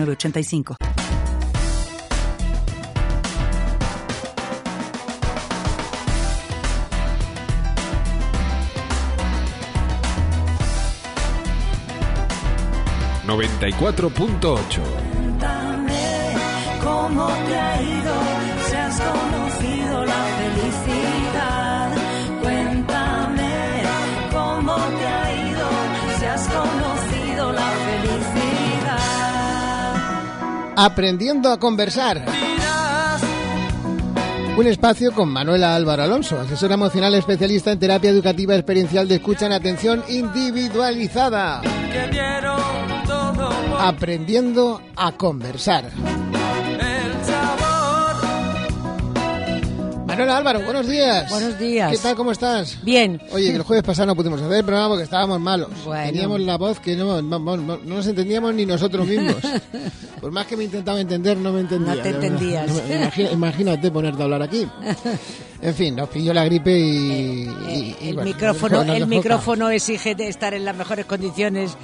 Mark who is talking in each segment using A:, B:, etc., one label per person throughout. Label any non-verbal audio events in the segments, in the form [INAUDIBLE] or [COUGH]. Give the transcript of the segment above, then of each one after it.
A: 8985.
B: Noventa y cuatro punto ocho.
C: cómo te ha ido, si has
D: Aprendiendo a conversar. Un espacio con Manuela Álvaro Alonso, asesora emocional especialista en terapia educativa experiencial de escucha en atención individualizada. Aprendiendo a conversar. Manuela Álvaro, buenos días.
E: Buenos días.
D: ¿Qué tal? ¿Cómo estás?
E: Bien.
D: Oye, que el jueves pasado no pudimos hacer el programa porque estábamos malos.
E: Bueno.
D: Teníamos la voz que no, no, no- no nos entendíamos ni nosotros mismos. [LAUGHS] Por más que me intentaba entender, no me entendía.
E: No te entendías.
D: Imagi- imagínate ponerte a hablar aquí. [LAUGHS] En fin, nos pilló la gripe y... y- y
E: El
D: bueno,
E: micrófono, el micrófono exige de estar en las mejores condiciones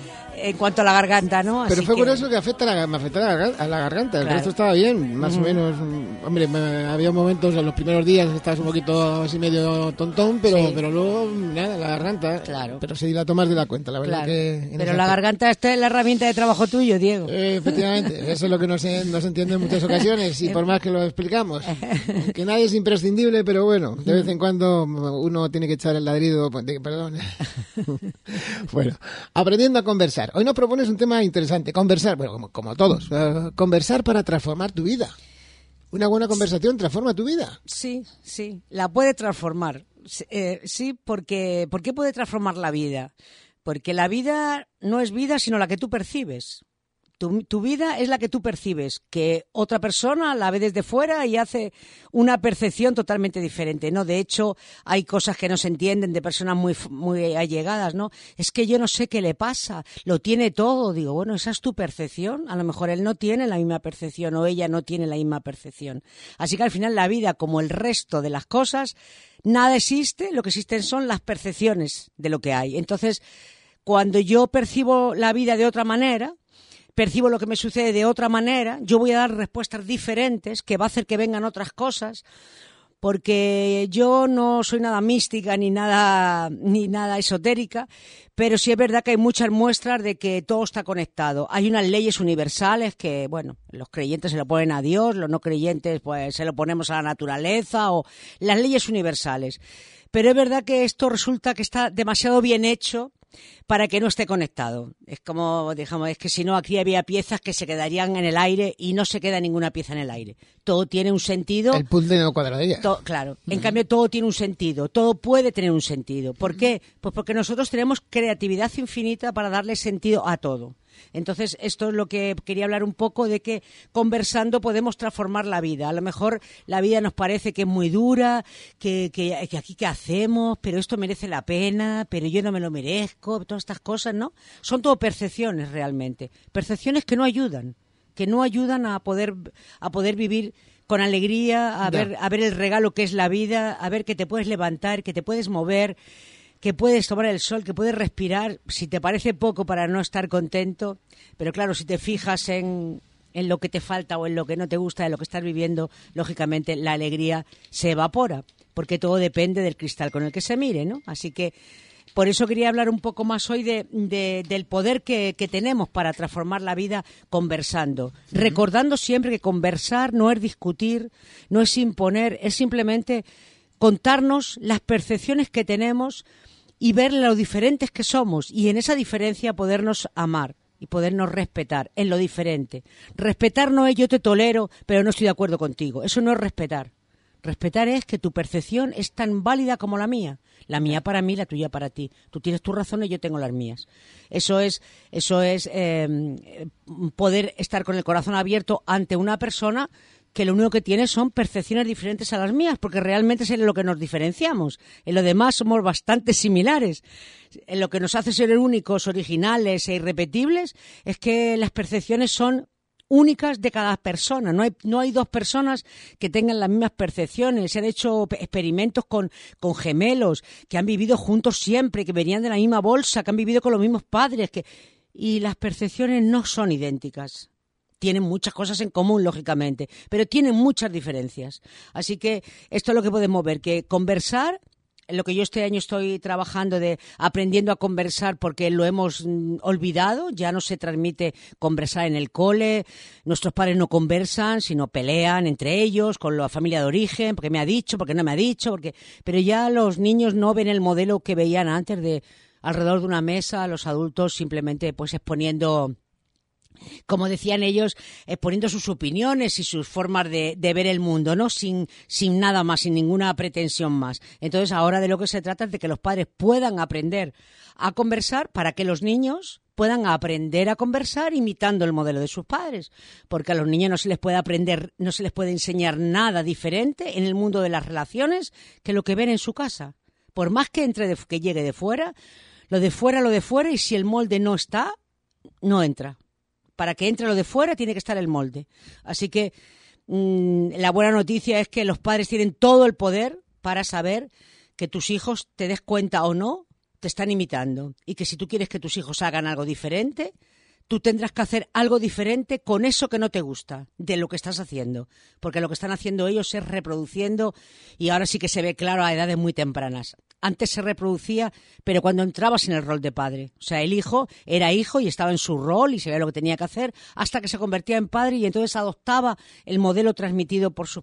E: en cuanto a la garganta, ¿no?
D: Pero fue
E: que-
D: eso que afecta a la, me afectó a la, a la garganta. El
E: Claro.
D: resto estaba bien, más o menos. mm, Hombre, me- había momentos en los primeros días estabas un poquito así medio tontón, pero,
E: Sí.
D: pero luego nada, la garganta.
E: Claro.
D: Pero se dilató más de la cuenta, la verdad
E: Claro.
D: que.
E: Pero la garganta esta es la herramienta de trabajo tuyo, Diego.
D: Eh, efectivamente, [LAUGHS] eso es lo que no se, no se entiende en muchas ocasiones y por más que lo explicamos. [LAUGHS] Que nadie es imprescindible, pero bueno, de vez en cuando uno tiene que echar el ladrido. pues, Perdón. [LAUGHS] bueno, aprendiendo a conversar. Hoy nos propones un tema interesante, conversar, bueno, como, como todos, eh, conversar para transformar tu vida. Una buena conversación transforma tu vida.
E: Sí, sí, la puede transformar. Sí, eh, sí, porque ¿por qué puede transformar la vida? Porque la vida no es vida, sino la que tú percibes. Tu, tu vida es la que tú percibes, que otra persona la ve desde fuera y hace una percepción totalmente diferente, ¿no? De hecho, hay cosas que no se entienden de personas muy, muy allegadas, ¿no? Es que yo no sé qué le pasa, lo tiene todo. Digo, bueno, esa es tu percepción. A lo mejor él no tiene la misma percepción o ella no tiene la misma percepción. Así que al final la vida, como el resto de las cosas, nada existe, lo que existen son las percepciones de lo que hay. Entonces, cuando yo percibo la vida de otra manera, percibo lo que me sucede de otra manera, yo voy a dar respuestas diferentes que va a hacer que vengan otras cosas, porque yo no soy nada mística ni nada ni nada esotérica, pero sí es verdad que hay muchas muestras de que todo está conectado. Hay unas leyes universales que, bueno, los creyentes se lo ponen a Dios, los no creyentes pues se lo ponemos a la naturaleza o las leyes universales. Pero es verdad que esto resulta que está demasiado bien hecho para que no esté conectado. Es como, digamos, es que si no, aquí había piezas que se quedarían en el aire y no se queda ninguna pieza en el aire. Todo tiene un sentido.
D: El puzzle no cuadraría.
E: To- claro. En cambio, todo tiene un sentido. Todo puede tener un sentido. ¿Por qué? Pues porque nosotros tenemos creatividad infinita para darle sentido a todo. Entonces, esto es lo que quería hablar un poco de que conversando podemos transformar la vida. A lo mejor la vida nos parece que es muy dura, que, que, que aquí qué hacemos, pero esto merece la pena, pero yo no me lo merezco, todas estas cosas, ¿no? Son todo percepciones realmente. Percepciones que no ayudan, que no ayudan a poder, a poder vivir con alegría, a ver, a ver el regalo que es la vida, a ver que te puedes levantar, que te puedes mover, que puedes tomar el sol, que puedes respirar, si te parece poco para no estar contento, pero claro, si te fijas en, en lo que te falta o en lo que no te gusta de lo que estás viviendo, lógicamente la alegría se evapora, porque todo depende del cristal con el que se mire, ¿no? Así que por eso quería hablar un poco más hoy de, de- del poder que, que tenemos para transformar la vida conversando. Recordando siempre que conversar no es discutir, no es imponer, es simplemente contarnos las percepciones que tenemos y ver lo diferentes que somos y en esa diferencia podernos amar y podernos respetar en lo diferente. Respetar no es yo te tolero, pero no estoy de acuerdo contigo. Eso no es respetar. Respetar es que tu percepción es tan válida como la mía. La mía para mí, la tuya para ti. Tú tienes tus razones, yo tengo las mías. Eso es, eso es eh, poder estar con el corazón abierto ante una persona que lo único que tiene son percepciones diferentes a las mías, porque realmente es en lo que nos diferenciamos. En lo demás somos bastante similares. En lo que nos hace ser únicos, originales e irrepetibles es que las percepciones son únicas de cada persona. No hay, no hay dos personas que tengan las mismas percepciones. Se han hecho experimentos con, con gemelos que han vivido juntos siempre, que venían de la misma bolsa, que han vivido con los mismos padres. Y las percepciones no son idénticas tienen muchas cosas en común, lógicamente, pero tienen muchas diferencias. Así que esto es lo que podemos ver, que conversar lo que yo este año estoy trabajando de aprendiendo a conversar porque lo hemos mm, olvidado, ya no se transmite conversar en el cole, nuestros padres no conversan, sino pelean entre ellos, con la familia de origen, porque me ha dicho, porque no me ha dicho, porque pero ya los niños no ven el modelo que veían antes de alrededor de una mesa, los adultos simplemente pues exponiendo como decían ellos, exponiendo sus opiniones y sus formas de, ver el mundo, ¿no? Sin, sin nada más, sin ninguna pretensión más. Entonces, ahora de lo que se trata es de que los padres puedan aprender a conversar para que los niños puedan aprender a conversar imitando el modelo de sus padres, porque a los niños no se les puede aprender, no se les puede enseñar nada diferente en el mundo de las relaciones que lo que ven en su casa. Por más que entre que llegue de fuera, lo de fuera lo de fuera y si el molde no está, no entra para que entre lo de fuera tiene que estar el molde. Así que mm, la buena noticia es que los padres tienen todo el poder para saber que tus hijos, te des cuenta o no, te están imitando. Y que si tú quieres que tus hijos hagan algo diferente, tú tendrás que hacer algo diferente con eso que no te gusta de lo que estás haciendo. Porque lo que están haciendo ellos es reproduciendo, y ahora sí que se ve claro a edades muy tempranas, antes se reproducía, pero cuando entrabas en el rol de padre. O sea, el hijo era hijo y estaba en su rol y sabía lo que tenía que hacer hasta que se convertía en padre y entonces adoptaba el modelo transmitido por, su,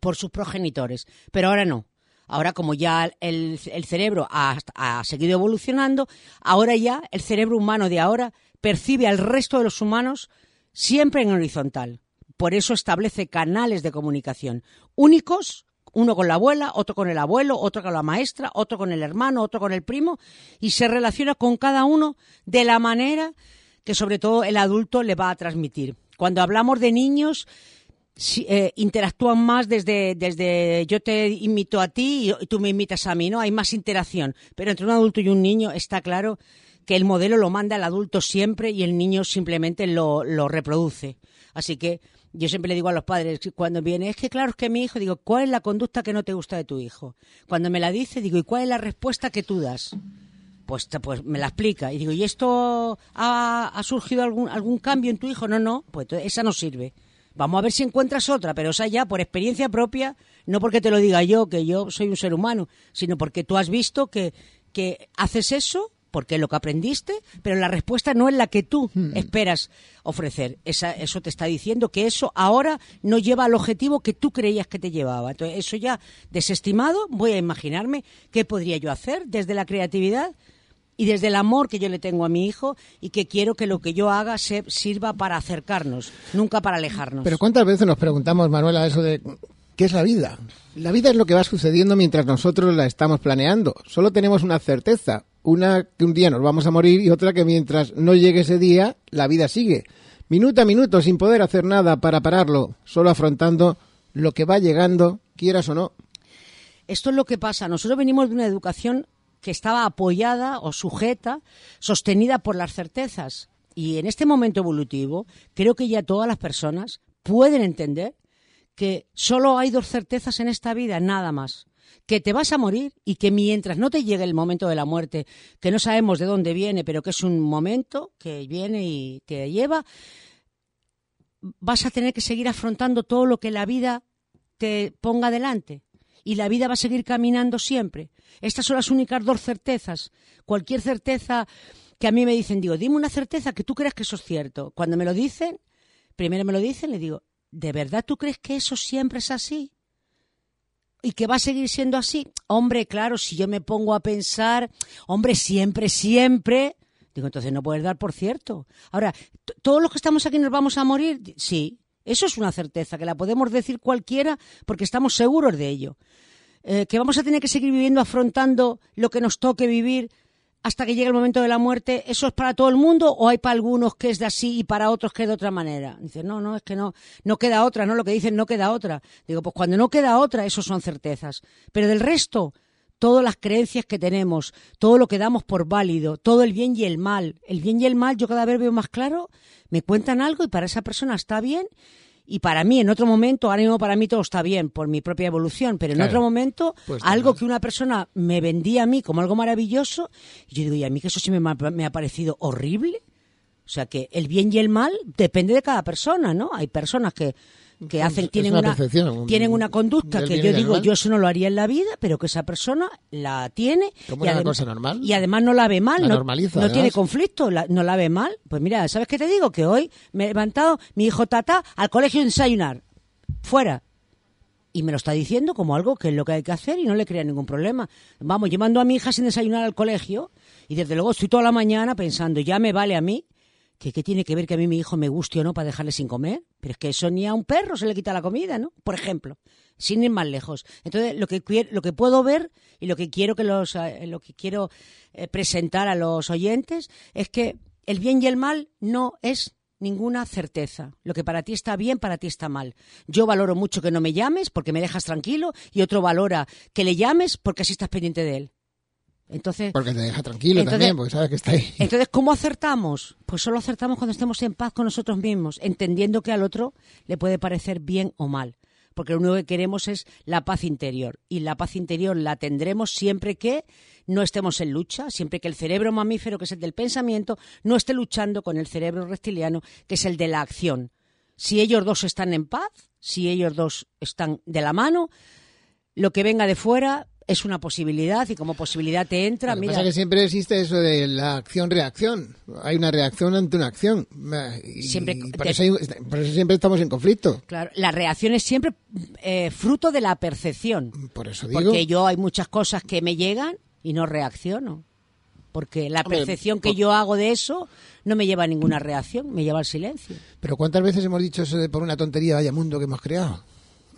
E: por sus progenitores. Pero ahora no. Ahora, como ya el, cerebro ha, ha seguido evolucionando, ahora ya el cerebro humano de ahora percibe al resto de los humanos siempre en horizontal. Por eso establece canales de comunicación únicos uno con la abuela, otro con el abuelo, otro con la maestra, otro con el hermano, otro con el primo, y se relaciona con cada uno de la manera que sobre todo el adulto le va a transmitir. Cuando hablamos de niños, eh, interactúan más desde, desde yo te imito a ti y tú me imitas a mí, ¿no? Hay más interacción. Pero entre un adulto y un niño está claro que el modelo lo manda el adulto siempre y el niño simplemente lo, lo reproduce. Así que yo siempre le digo a los padres cuando viene, es que claro, es que mi hijo, digo, ¿cuál es la conducta que no te gusta de tu hijo? Cuando me la dice, digo, ¿y cuál es la respuesta que tú das? Pues, pues me la explica. Y digo, ¿y esto ha, surgido algún, algún cambio en tu hijo? No, no, pues esa no sirve. Vamos a ver si encuentras otra, pero esa ya por experiencia propia, no porque te lo diga yo, que yo soy un ser humano, sino porque tú has visto que, que haces eso porque es lo que aprendiste, pero la respuesta no es la que tú hmm. esperas ofrecer. eso te está diciendo que eso ahora no lleva al objetivo que tú creías que te llevaba. Entonces, eso ya desestimado, voy a imaginarme qué podría yo hacer desde la creatividad y desde el amor que yo le tengo a mi hijo y que quiero que lo que yo haga se sirva para acercarnos, nunca para alejarnos.
D: Pero ¿cuántas veces nos preguntamos, Manuela, eso de qué es la vida? La vida es lo que va sucediendo mientras nosotros la estamos planeando. Solo tenemos una certeza, una que un día nos vamos a morir y otra que mientras no llegue ese día, la vida sigue. Minuto a minuto, sin poder hacer nada para pararlo, solo afrontando lo que va llegando, quieras o no.
E: Esto es lo que pasa. Nosotros venimos de una educación que estaba apoyada o sujeta, sostenida por las certezas. Y en este momento evolutivo, creo que ya todas las personas pueden entender que solo hay dos certezas en esta vida, nada más que te vas a morir y que mientras no te llegue el momento de la muerte, que no sabemos de dónde viene, pero que es un momento que viene y te lleva, vas a tener que seguir afrontando todo lo que la vida te ponga delante. Y la vida va a seguir caminando siempre. Estas son las únicas dos certezas. Cualquier certeza que a mí me dicen, digo, dime una certeza que tú creas que eso es cierto. Cuando me lo dicen, primero me lo dicen, le digo, ¿de verdad tú crees que eso siempre es así? Y que va a seguir siendo así. Hombre, claro, si yo me pongo a pensar, hombre, siempre, siempre, digo, entonces no puedes dar por cierto. Ahora, ¿todos los que estamos aquí nos vamos a morir? Sí. Eso es una certeza, que la podemos decir cualquiera porque estamos seguros de ello. Eh, que vamos a tener que seguir viviendo afrontando lo que nos toque vivir hasta que llegue el momento de la muerte, ¿eso es para todo el mundo o hay para algunos que es de así y para otros que es de otra manera? Dice, no, no, es que no, no queda otra, ¿no? Lo que dicen no queda otra. Digo, pues cuando no queda otra, eso son certezas. Pero del resto, todas las creencias que tenemos, todo lo que damos por válido, todo el bien y el mal. El bien y el mal yo cada vez veo más claro, me cuentan algo y para esa persona está bien y para mí en otro momento, ahora mismo para mí todo está bien por mi propia evolución, pero en
D: Claro.
E: otro momento
D: Pues
E: algo que una persona me vendía a mí como algo maravilloso, y yo digo, y a mí que eso sí me, me ha parecido horrible. O sea que el bien y el mal depende de cada persona, ¿no? Hay personas que, que hacen, tienen
D: una
E: una, tienen una conducta que yo digo, yo eso no lo haría en la vida, pero que esa persona la tiene.
D: Como
E: y
D: una
E: adem-
D: cosa normal.
E: Y además no la ve mal,
D: La
E: no,
D: normaliza,
E: no tiene conflicto, la- no la ve mal. Pues mira, ¿sabes qué te digo? Que hoy me he levantado mi hijo Tata al colegio a desayunar. Fuera. Y me lo está diciendo como algo que es lo que hay que hacer y no le crea ningún problema. Vamos, yo mando a mi hija sin desayunar al colegio y desde luego estoy toda la mañana pensando, ya me vale a mí, que qué tiene que ver que a mí mi hijo me guste o no para dejarle sin comer. Pero es que eso ni a un perro se le quita la comida, ¿no? Por ejemplo, sin ir más lejos. Entonces, lo que, lo que puedo ver y lo que quiero, que los, eh, lo que quiero eh, presentar a los oyentes es que el bien y el mal no es ninguna certeza. Lo que para ti está bien, para ti está mal. Yo valoro mucho que no me llames porque me dejas tranquilo y otro valora que le llames porque así estás pendiente de él. Entonces,
D: Porque te deja tranquilo
E: Entonces-
D: también, porque sabes que está ahí.
E: entonces, ¿cómo acertamos? Pues solo acertamos cuando estemos en paz con nosotros mismos, entendiendo que al otro le puede parecer bien o mal. Porque lo único que queremos es la paz interior. Y la paz interior la tendremos siempre que no estemos en lucha, siempre que el cerebro mamífero, que es el del pensamiento, no esté luchando con el cerebro reptiliano, que es el de la acción. Si ellos dos están en paz, si ellos dos están de la mano, lo que venga de fuera es una posibilidad y como posibilidad te entra,
D: Lo que
E: mira,
D: pasa es que siempre existe eso de la acción-reacción. Hay una reacción ante una acción. Y
E: Siempre-
D: por, eso hay- por eso siempre estamos en conflicto.
E: Claro, la reacción es siempre eh, fruto de la percepción.
D: Por eso digo.
E: Porque yo hay muchas cosas que me llegan y no reacciono. Porque la
D: Hombre,
E: percepción que yo hago de eso no me lleva a ninguna reacción, me lleva al silencio.
D: Pero ¿cuántas veces hemos dicho eso de por una tontería, vaya mundo que hemos creado?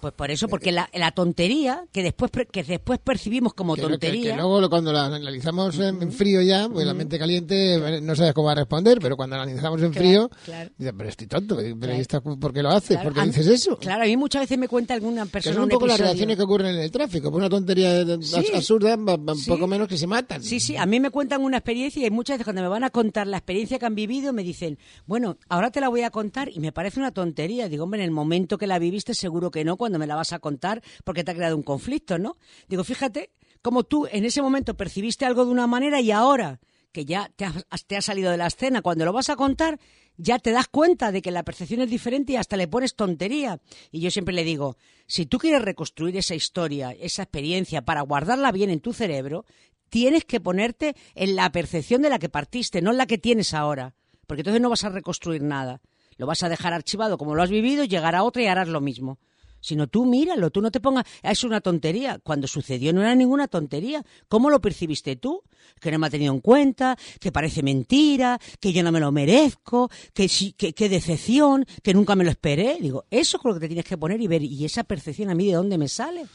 E: Pues por eso, porque la, la tontería que después que después percibimos como
D: Que, que-
E: tontería,
D: que luego cuando la analizamos en, en frío ya, pues la mente caliente eh, no sabes cómo va a responder, pero cuando la analizamos en
E: Claro,
D: frío,
E: claro.
D: dices, pero estoy tonto, pero
E: Claro.
D: ¿y esta- ¿por qué lo haces? ¿Por qué
E: a mí-
D: dices eso?
E: Claro, a mí muchas veces me cuenta alguna
D: Que
E: persona
D: son un poco las reacciones que ocurren en el tráfico, por una tontería
E: Sí.
D: absurda,
E: Sí.
D: poco menos que se matan.
E: Sí, sí, a mí me cuentan una experiencia y muchas veces cuando me van a contar la experiencia que han vivido me dicen, bueno, ahora te la voy a contar y me parece una tontería. Digo, hombre, en el momento que la viviste seguro que no, cuando me la vas a contar porque te ha creado un conflicto, ¿no? Digo, fíjate cómo tú en ese momento percibiste algo de una manera y ahora que ya te ha, te salido de la escena, cuando lo vas a contar, ya te das cuenta de que la percepción es diferente y hasta le pones tontería. Y yo siempre le digo, si tú quieres reconstruir esa historia, esa experiencia, para guardarla bien en tu cerebro, tienes que ponerte en la percepción de la que partiste, no en la que tienes ahora. Porque entonces no vas a reconstruir nada. Lo vas a dejar archivado como lo has vivido, llegará otra y harás lo mismo. Sino tú míralo, tú no te pongas, "Ah, es una tontería. Cuando sucedió no era ninguna tontería. ¿Cómo lo percibiste tú? Que no me ha tenido en cuenta, que parece mentira, que yo no me lo merezco, que sí, que, que decepción, que nunca me lo esperé. Digo, eso es lo que te tienes que poner y ver. ¿Y esa percepción a mí de dónde me sale?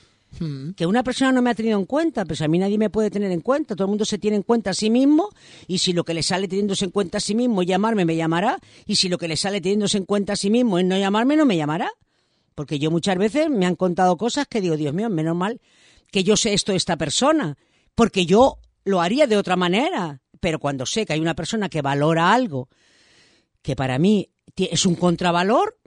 E: Que una persona no me ha tenido en cuenta, pues a mí nadie me puede tener en cuenta. Todo el mundo se tiene en cuenta a sí mismo y si lo que le sale teniéndose en cuenta a sí mismo es llamarme, me llamará. Y si lo que le sale teniéndose en cuenta a sí mismo es no llamarme, no me llamará. Porque yo muchas veces me han contado cosas que digo, Dios mío, menos mal que yo sé esto de esta persona. Porque yo lo haría de otra manera. Pero cuando sé que hay una persona que valora algo que para mí es un contravalor,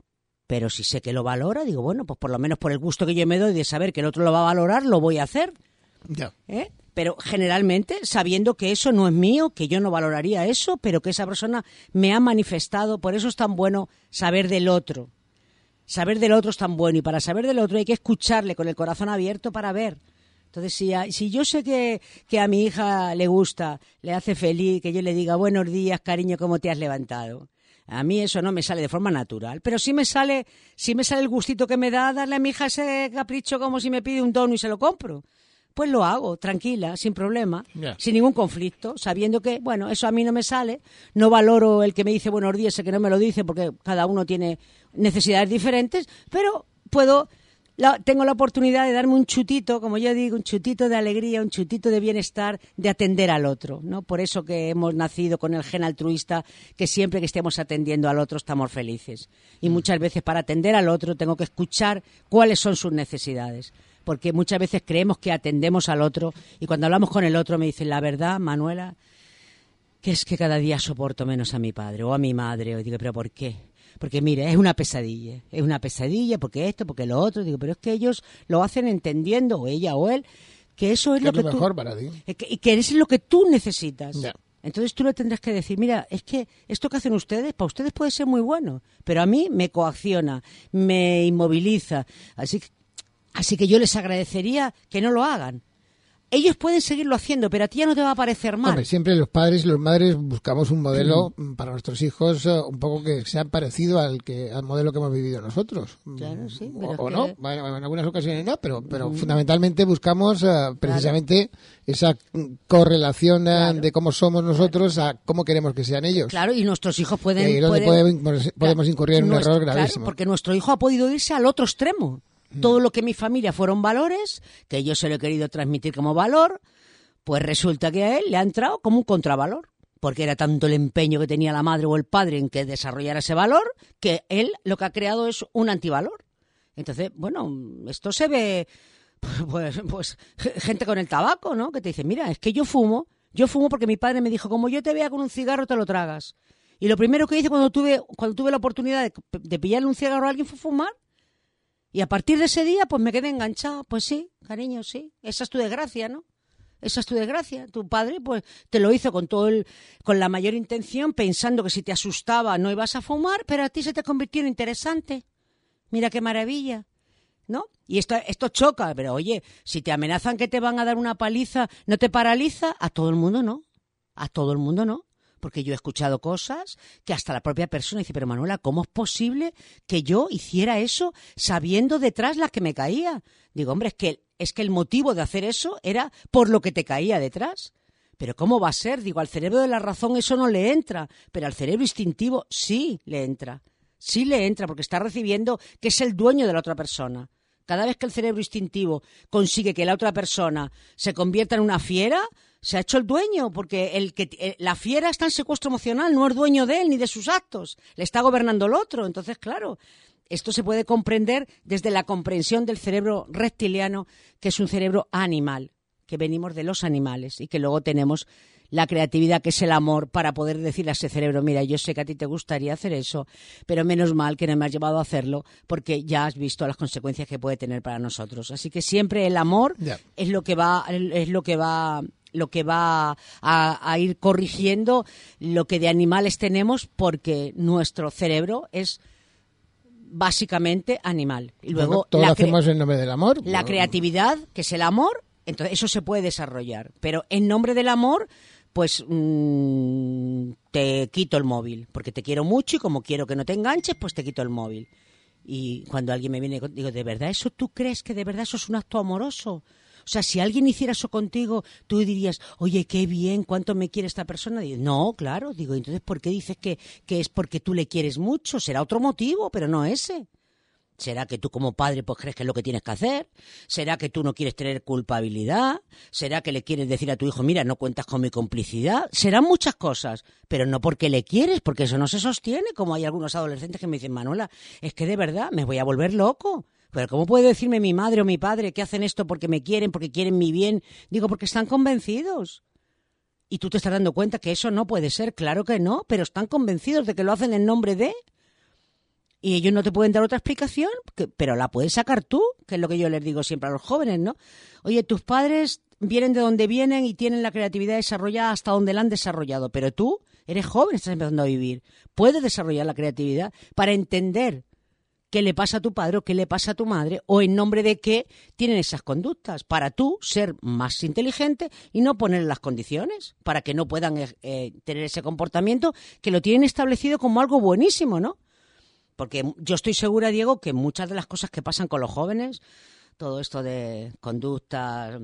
E: pero si sé que lo valora, digo, bueno, pues por lo menos por el gusto que yo me doy de saber que el otro lo va a valorar, lo voy a hacer.
D: Ya.
E: ¿eh? Pero generalmente sabiendo que eso no es mío, que yo no valoraría eso, pero que esa persona me ha manifestado, por eso es tan bueno saber del otro. Saber del otro es tan bueno y para saber del otro hay que escucharle con el corazón abierto para ver. Entonces, si, si yo sé que, que a mi hija le gusta, le hace feliz, que yo le diga buenos días, cariño, ¿cómo te has levantado? A mí eso no me sale de forma natural, pero sí me sale, sí me sale el gustito que me da darle a mi hija ese capricho como si me pide un dono y se lo compro. Pues lo hago, tranquila, sin problema, sin ningún conflicto, sabiendo que, bueno, eso a mí no me sale, no valoro el que me dice buenos días, el que no me lo dice, porque cada uno tiene necesidades diferentes, pero puedo, la- tengo la oportunidad de darme un chutito, como yo digo, un chutito de alegría, un chutito de bienestar, de atender al otro, ¿no? Por eso que hemos nacido con el gen altruista, que siempre que estemos atendiendo al otro estamos felices. Y muchas veces para atender al otro tengo que escuchar cuáles son sus necesidades. Porque muchas veces creemos que atendemos al otro y cuando hablamos con el otro me dicen, la verdad, Manuela, que es que cada día soporto menos a mi padre o a mi madre. O digo, ¿pero por qué? Porque mire, es una pesadilla, es una pesadilla, porque esto, porque lo otro. Digo, pero es que ellos lo hacen entendiendo, o ella o él, que eso es
D: Que
E: lo
D: es
E: que
D: lo
E: tú-
D: mejor para ti.
E: que- y que es lo que tú necesitas. Entonces tú le tendrás que decir, mira, es que esto que hacen ustedes, para ustedes puede ser muy bueno, pero a mí me coacciona, me inmoviliza. Así que, así que yo les agradecería que no lo hagan. Ellos pueden seguirlo haciendo, pero a ti ya no te va a parecer mal.
D: Hombre, siempre los padres y las madres buscamos un modelo mm, para nuestros hijos eh, un poco que sea parecido al que al modelo que hemos vivido nosotros.
E: Claro, sí,
D: O-
E: pero es
D: o,
E: que-
D: no, bueno, en algunas ocasiones no, pero, pero fundamentalmente buscamos eh, precisamente esa mm, correlación eh,
E: Claro.
D: de cómo somos nosotros a cómo queremos que sean ellos.
E: Claro, y nuestros hijos
D: Y
E: pueden...
D: ahí es donde
E: pueden-
D: podemos, podemos incurrir en un error gravísimo.
E: porque nuestro hijo ha podido irse al otro extremo. Todo lo que mi familia fueron valores, que yo se lo he querido transmitir como valor, pues resulta que a él le ha entrado como un contravalor. Porque era tanto el empeño que tenía la madre o el padre en que desarrollara ese valor, que él lo que ha creado es un antivalor. Entonces, bueno, esto se ve, [LAUGHS] pues, pues gente con el tabaco, ¿no? Que te dice, mira, es que yo fumo, yo fumo porque mi padre me dijo, como yo te vea con un cigarro, te lo tragas. Y lo primero que hice cuando tuve, cuando tuve la oportunidad de, de pillarle un cigarro a alguien fue fumar. Y a partir de ese día, pues me quedé enganchada. Pues sí, cariño, sí. Esa es tu desgracia, ¿no? Esa es tu desgracia. Tu padre, pues, te lo hizo con todo el, con la mayor intención, pensando que si te asustaba no ibas a fumar, pero a ti se te convirtió en interesante. Mira qué maravilla. ¿No? Y esto, esto choca, pero oye, si te amenazan que te van a dar una paliza, ¿no te paraliza? A todo el mundo no. A todo el mundo no. Porque yo he escuchado cosas que hasta la propia persona dice, pero Manuela, ¿cómo es posible que yo hiciera eso sabiendo detrás la que me caía? Digo, hombre, es que, es que el motivo de hacer eso era por lo que te caía detrás. Pero ¿cómo va a ser? Digo, al cerebro de la razón eso no le entra, pero al cerebro instintivo sí le entra. Sí le entra porque está recibiendo que es el dueño de la otra persona. Cada vez que el cerebro instintivo consigue que la otra persona se convierta en una fiera, se ha hecho el dueño, porque el que, eh, la fiera está en secuestro emocional, no es dueño de él ni de sus actos, le está gobernando el otro. Entonces, claro, esto se puede comprender desde la comprensión del cerebro reptiliano, que es un cerebro animal, que venimos de los animales y que luego tenemos la creatividad, que es el amor, para poder decirle a ese cerebro, mira, yo sé que a ti te gustaría hacer eso, pero menos mal que no me has llevado a hacerlo, porque ya has visto las consecuencias que puede tener para nosotros. Así que siempre el amor es lo que va, es lo que va lo que va a, a ir corrigiendo lo que de animales tenemos porque nuestro cerebro es básicamente animal. Y luego
D: Bueno, todo
E: la
D: lo hacemos en nombre del amor.
E: la
D: Bueno,
E: creatividad, que es el amor, entonces eso se puede desarrollar. Pero en nombre del amor, pues mm, te quito el móvil, porque te quiero mucho y como quiero que no te enganches, pues te quito el móvil. Y cuando alguien me viene, digo, ¿de verdad eso tú crees que de verdad eso es un acto amoroso? O sea, si alguien hiciera eso contigo, tú dirías, oye, qué bien, cuánto me quiere esta persona. Digo, no, claro, digo, entonces, ¿por qué dices que, que es porque tú le quieres mucho? Será otro motivo, pero no ese. ¿Será que tú como padre pues crees que es lo que tienes que hacer? ¿Será que tú no quieres tener culpabilidad? ¿Será que le quieres decir a tu hijo, mira, no cuentas con mi complicidad? Serán muchas cosas, pero no porque le quieres, porque eso no se sostiene, como hay algunos adolescentes que me dicen, Manuela, es que de verdad me voy a volver loco. Pero ¿cómo puede decirme mi madre o mi padre que hacen esto porque me quieren, porque quieren mi bien? Digo, porque están convencidos. Y tú te estás dando cuenta que eso no puede ser, claro que no, pero están convencidos de que lo hacen en nombre de y ellos no te pueden dar otra explicación, pero la puedes sacar tú, que es lo que yo les digo siempre a los jóvenes, ¿no? Oye, tus padres vienen de donde vienen y tienen la creatividad desarrollada hasta donde la han desarrollado, pero tú eres joven, estás empezando a vivir. Puedes desarrollar la creatividad para entender qué le pasa a tu padre o qué le pasa a tu madre o en nombre de qué tienen esas conductas, para tú ser más inteligente y no poner las condiciones para que no puedan eh, eh, tener ese comportamiento que lo tienen establecido como algo buenísimo, ¿no? Porque yo estoy segura, Diego, que muchas de las cosas que pasan con los jóvenes, todo esto de conducta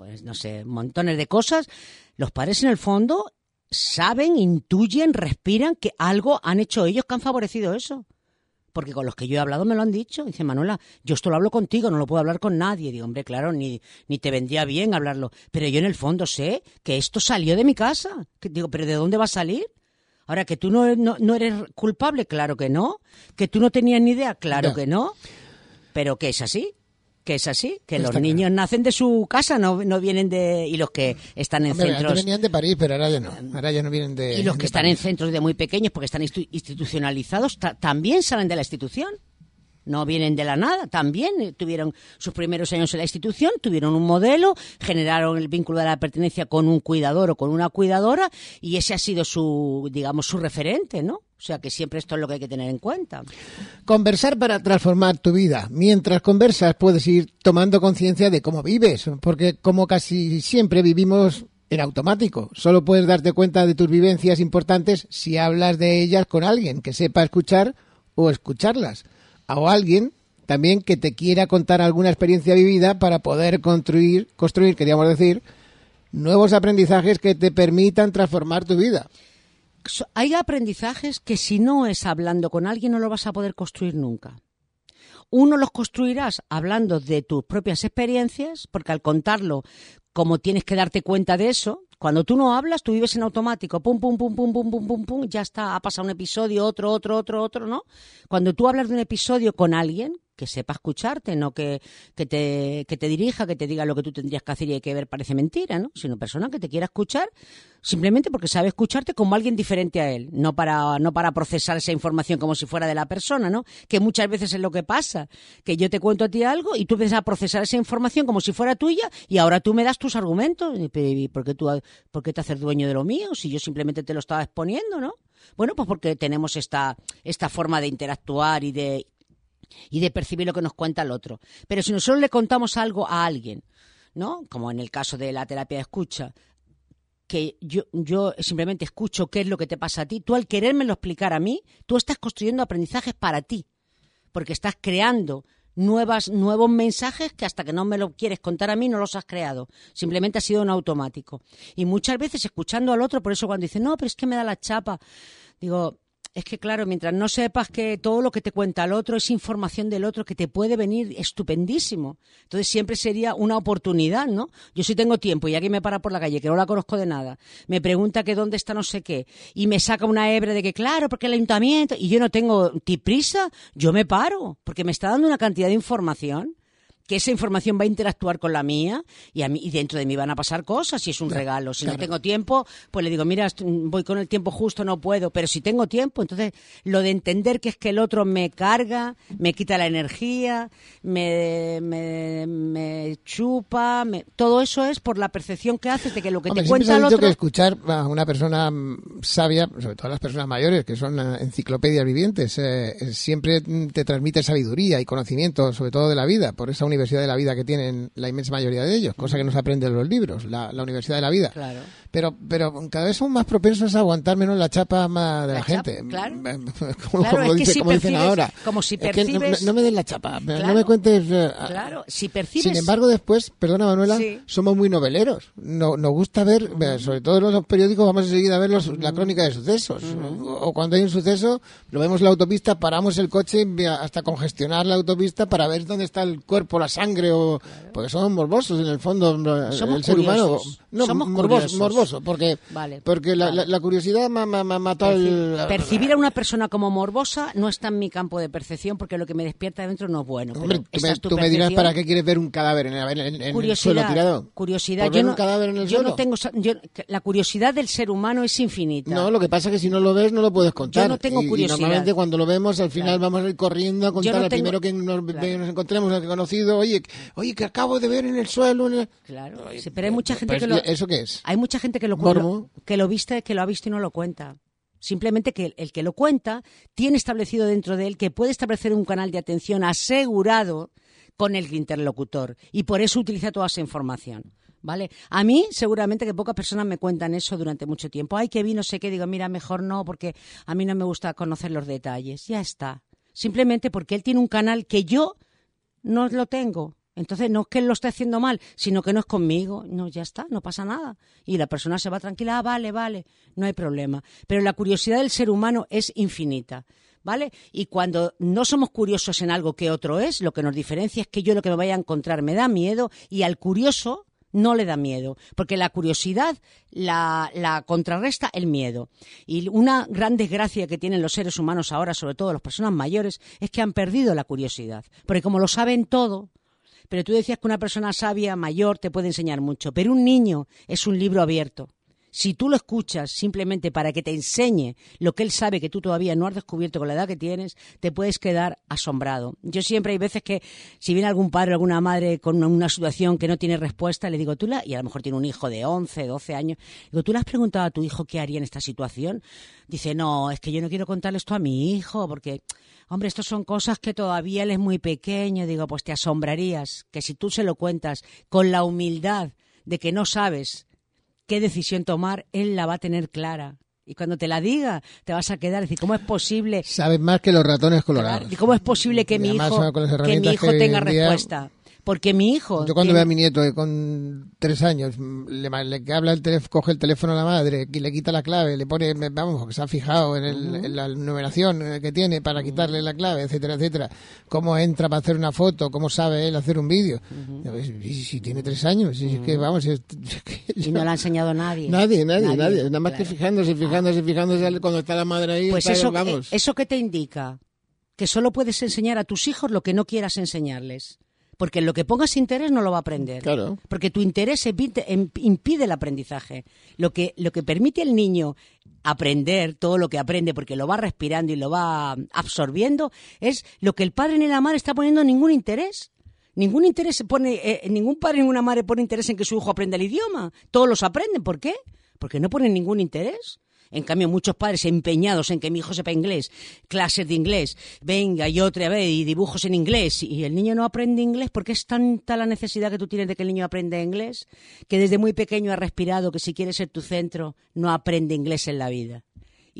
E: pues no sé, montones de cosas, los padres en el fondo saben, intuyen, respiran que algo han hecho ellos que han favorecido eso. Porque con los que yo he hablado me lo han dicho. Dice Manuela, yo esto lo hablo contigo, no lo puedo hablar con nadie. Digo, hombre, claro, ni, ni te vendría bien hablarlo. Pero yo en el fondo sé que esto salió de mi casa. Digo, ¿pero de dónde va a salir? Ahora, que tú no, no, no eres culpable, claro que no. Que tú no tenías ni idea, claro
D: Ya.
E: que no. Pero que es así. Que es así. Que
D: Está
E: los niños nacen de su casa, no, no vienen de. Y los que están en
D: Hombre, antes
E: centros.
D: venían de París, pero ahora ya no. Ahora ya no vienen de.
E: Y los que están en centros de muy pequeños porque están institu- institucionalizados ta- también salen de la institución. No vienen de la nada, también eh, tuvieron sus primeros años en la institución, tuvieron un modelo, generaron el vínculo de la pertenencia con un cuidador o con una cuidadora y ese ha sido su, digamos, su referente, ¿no? O sea que siempre esto es lo que hay que tener en cuenta.
D: Conversar para transformar tu vida. Mientras conversas puedes ir tomando conciencia de cómo vives, porque como casi siempre vivimos en automático, solo puedes darte cuenta de tus vivencias importantes si hablas de ellas con alguien que sepa escuchar o escucharlas, o alguien también que te quiera contar alguna experiencia vivida para poder construir, construir, queríamos decir, nuevos aprendizajes que te permitan transformar tu vida.
E: Hay aprendizajes que si no es hablando con alguien no lo vas a poder construir nunca. Uno los construirás hablando de tus propias experiencias, porque al contarlo, como tienes que darte cuenta de eso, cuando tú no hablas, tú vives en automático, pum, pum, pum, pum, pum, pum, pum, pum, ya está, ha pasado un episodio, otro, otro, otro, otro, ¿no? Cuando tú hablas de un episodio con alguien, que sepa escucharte, no que, que, te, que te dirija, que te diga lo que tú tendrías que hacer y hay que ver, parece mentira, ¿no? Sino persona que te quiera escuchar simplemente porque sabe escucharte como alguien diferente a él, no para, no para procesar esa información como si fuera de la persona, ¿no? Que muchas veces es lo que pasa, que yo te cuento a ti algo y tú empiezas a procesar esa información como si fuera tuya y ahora tú me das tus argumentos. Y, pero, ¿y ¿Por qué, tú, ¿Por qué te haces dueño de lo mío si yo simplemente te lo estaba exponiendo, ¿no? Bueno, pues porque tenemos esta, esta forma de interactuar y de, y de percibir lo que nos cuenta el otro. Pero si nosotros le contamos algo a alguien, ¿no? Como en el caso de la terapia de escucha, que yo, yo simplemente escucho qué es lo que te pasa a ti, tú al querérmelo explicar a mí, tú estás construyendo aprendizajes para ti, porque estás creando nuevas, nuevos mensajes que hasta que no me lo quieres contar a mí no los has creado. Simplemente ha sido un automático. Y muchas veces escuchando al otro, por eso cuando dice, no, pero es que me da la chapa, digo, es que claro, mientras no sepas que todo lo que te cuenta el otro es información del otro que te puede venir estupendísimo. Entonces siempre sería una oportunidad, ¿no? Yo si tengo tiempo y alguien me para por la calle que no la conozco de nada, me pregunta que dónde está no sé qué y me saca una hebra de que claro, porque el ayuntamiento y yo no tengo ti prisa, yo me paro porque me está dando una cantidad de información que esa información va a interactuar con la mía y, a mí, y dentro de mí van a pasar cosas si es un regalo. Si no tengo tiempo, pues le digo, mira, voy con el tiempo justo, no puedo. Pero si tengo tiempo, entonces lo de entender que es que el otro me carga, me quita la energía, me, me, me chupa, me- todo eso es por la percepción que haces de que lo que
D: Hombre,
E: te cuenta el otro...
D: que escuchar a una persona mm, sabia, sobre todo las personas mayores, que son eh, enciclopedias vivientes, eh, eh, siempre mm, te transmite sabiduría y conocimiento, sobre todo de la vida, por esa universidad de la vida que tienen la inmensa mayoría de ellos, cosa que no se aprende en los libros, la, la universidad de la vida.
E: Claro.
D: Pero, pero cada vez son más propensos a aguantar menos la chapa ma- de la,
E: La chapa,
D: gente.
E: claro. [LAUGHS]
D: como,
E: Claro,
D: como
E: es que
D: dice-
E: si
D: como dicen
E: percibes-
D: ahora.
E: como si
D: Es que no-
E: percibes-
D: no, no me des la chapa, no
E: Claro.
D: me cuentes. eh,
E: Claro, si percibes...
D: sin embargo, después, perdona Manuela,
E: Sí.
D: somos muy noveleros. No, nos gusta ver, eh, sobre todo en los periódicos, vamos enseguida a ver los- la crónica de sucesos. o, o cuando hay un suceso, lo vemos en la autopista, paramos el coche hasta congestionar la autopista para ver dónde está el cuerpo, la sangre, o porque somos morbosos en el fondo, el
E: Somos
D: ser humano. No,
E: Somos
D: morboso, morboso, porque,
E: Vale,
D: porque la,
E: vale.
D: la- la curiosidad ma- ma- ma- mató al...
E: Percibir a una persona como morbosa no está en mi campo de percepción porque lo que me despierta dentro no es bueno. pero
D: Hombre, tú me,
E: es tu
D: tú me dirás para qué quieres ver un cadáver en, el- en- en el
E: curiosidad,
D: suelo tirado.
E: curiosidad.
D: ¿Por
E: Yo no,
D: un cadáver en el
E: yo
D: suelo?
E: no tengo, yo- la curiosidad del ser humano es infinita.
D: No, lo que pasa es que si no lo ves no lo puedes contar.
E: Yo no tengo
D: Y- y,
E: curiosidad.
D: normalmente cuando lo vemos al final
E: Claro.
D: vamos a ir corriendo a contar
E: no
D: al
E: tengo-
D: primero que nos,
E: Claro.
D: nos encontremos, al que conocido. Oye, oye, que acabo de ver en el suelo. en el-".
E: Claro, sí, pero hay mucha gente
D: Pues,
E: que lo,
D: ¿Eso qué es?
E: hay mucha gente que lo- que lo viste, que lo ha visto y no lo cuenta. Simplemente que el, el que lo cuenta tiene establecido dentro de él que puede establecer un canal de atención asegurado con el interlocutor y por eso utiliza toda esa información. ¿Vale? A mí, seguramente que pocas personas me cuentan eso durante mucho tiempo. Ay, que vi, no sé qué. Digo, mira, mejor no, porque a mí no me gusta conocer los detalles. Ya está. Simplemente porque él tiene un canal que yo no lo tengo. Entonces no es que lo esté haciendo mal, sino que no es conmigo. No, ya está, no pasa nada. Y la persona se va tranquila, ah, vale, vale, no hay problema. Pero la curiosidad del ser humano es infinita. ¿Vale? Y cuando no somos curiosos en algo que otro es, lo que nos diferencia es que yo lo que me vaya a encontrar me da miedo y al curioso no le da miedo, porque la curiosidad la, la, contrarresta el miedo. Y una gran desgracia que tienen los seres humanos ahora, sobre todo las personas mayores, es que han perdido la curiosidad. Porque como lo saben todo, pero tú decías que una persona sabia, mayor, te puede enseñar mucho, pero un niño es un libro abierto. Si tú lo escuchas simplemente para que te enseñe lo que él sabe que tú todavía no has descubierto con la edad que tienes, te puedes quedar asombrado. Yo siempre hay veces que si viene algún padre o alguna madre con una situación que no tiene respuesta, le digo, tú la, y a lo mejor tiene un hijo de 11, 12 años, digo, ¿tú le has preguntado a tu hijo qué haría en esta situación? Dice, no, es que yo no quiero contarle esto a mi hijo porque hombre, estas son cosas que todavía él es muy pequeño. Digo, pues te asombrarías que si tú se lo cuentas con la humildad de que no sabes qué decisión tomar, él la va a tener clara. Y cuando te la diga, te vas a quedar. decir, ¿cómo es posible?
D: Sabes más que los ratones colorados.
E: ¿Y cómo es posible que, mi hijo, que mi hijo, tenga respuesta? Porque mi hijo.
D: Yo cuando veo a mi nieto eh, con tres años, le, le habla el teléfono, coge el teléfono a la madre, y le quita la clave, le pone, vamos, que se ha fijado en, el, la numeración eh, que tiene para quitarle la clave, etcétera, etcétera. Cómo entra para hacer una foto, cómo sabe él hacer un vídeo. Si tiene tres años, y que vamos. [LAUGHS]
E: y no le ha enseñado nadie.
D: Nadie, nadie, nadie. Nada más que fijándose, fijándose, fijándose cuando está la madre ahí.
E: Pues eso, vamos. ¿eso qué te indica? Que solo puedes enseñar a tus hijos lo que no quieras enseñarles porque lo que pongas interés no lo va a aprender.
D: Claro.
E: Porque tu interés em, impide el aprendizaje. Lo que, lo que permite al niño aprender todo lo que aprende, porque lo va respirando y lo va absorbiendo, es lo que el padre ni la madre está poniendo ningún interés. Ningún interés pone, eh, ningún padre ni ninguna madre pone interés en que su hijo aprenda el idioma. Todos los aprenden. ¿Por qué? Porque no ponen ningún interés. En cambio, muchos padres empeñados en que mi hijo sepa inglés, clases de inglés, venga y otra vez y dibujos en inglés, y el niño no aprende inglés porque es tanta la necesidad que tú tienes de que el niño aprenda inglés, que desde muy pequeño ha respirado que si quiere ser tu centro, no aprende inglés en la vida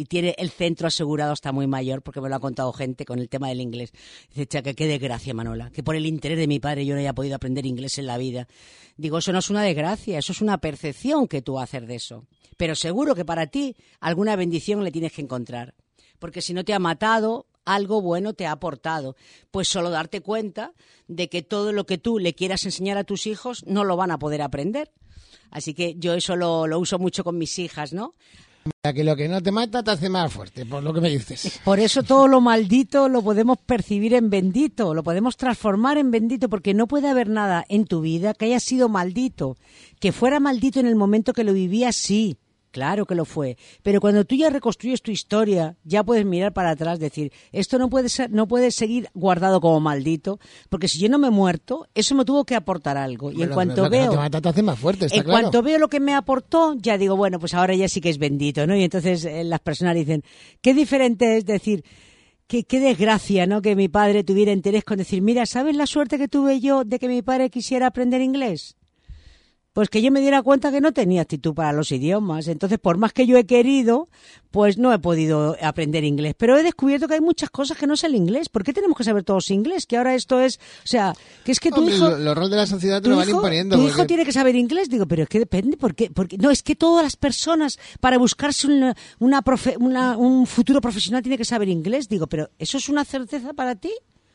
E: y tiene el centro asegurado hasta muy mayor, porque me lo ha contado gente con el tema del inglés. Dice, que qué desgracia, Manola, que por el interés de mi padre yo no haya podido aprender inglés en la vida. Digo, eso no es una desgracia, eso es una percepción que tú haces de eso pero seguro que para ti alguna bendición le tienes que encontrar. Porque si no te ha matado, algo bueno te ha aportado. Pues solo darte cuenta de que todo lo que tú le quieras enseñar a tus hijos no lo van a poder aprender. Así que yo eso lo, uso mucho con mis hijas, ¿no?
D: Que lo que no te mata te hace más fuerte, por lo que me dices.
E: Por eso todo lo maldito lo podemos percibir en bendito, lo podemos transformar en bendito, porque no puede haber nada en tu vida que haya sido maldito. Que fuera maldito en el momento que lo vivías, sí, Claro que lo fue. Pero cuando tú ya reconstruyes tu historia, ya puedes mirar para atrás, decir, esto no puede ser, no puede seguir guardado como maldito, porque si yo no me he muerto, eso me tuvo que aportar algo. Y en cuanto veo, en cuanto veo lo que me aportó, ya digo, bueno, pues ahora ya sí que es bendito, ¿no? Y entonces eh, las personas dicen, qué diferente es decir, Qué, qué, desgracia, ¿no? Que mi padre tuviera interés con decir, mira, ¿sabes la suerte que tuve yo de que mi padre quisiera aprender inglés? Pues que yo me diera cuenta que no tenía actitud para los idiomas. Entonces, por más que yo he querido, pues no he podido aprender inglés. Pero he descubierto que hay muchas cosas que no sé el inglés. ¿Por qué tenemos que saber todos inglés? Que ahora esto es, o sea, que es que tu hijo...
D: Los roles de la sociedad te lo van imponiendo.
E: Tu hijo tiene que saber inglés. Digo, pero es que depende, porque, porque no, es que todas las personas, para buscarse una, una, un futuro profesional, tiene que saber inglés. Digo, pero ¿eso es una certeza para ti?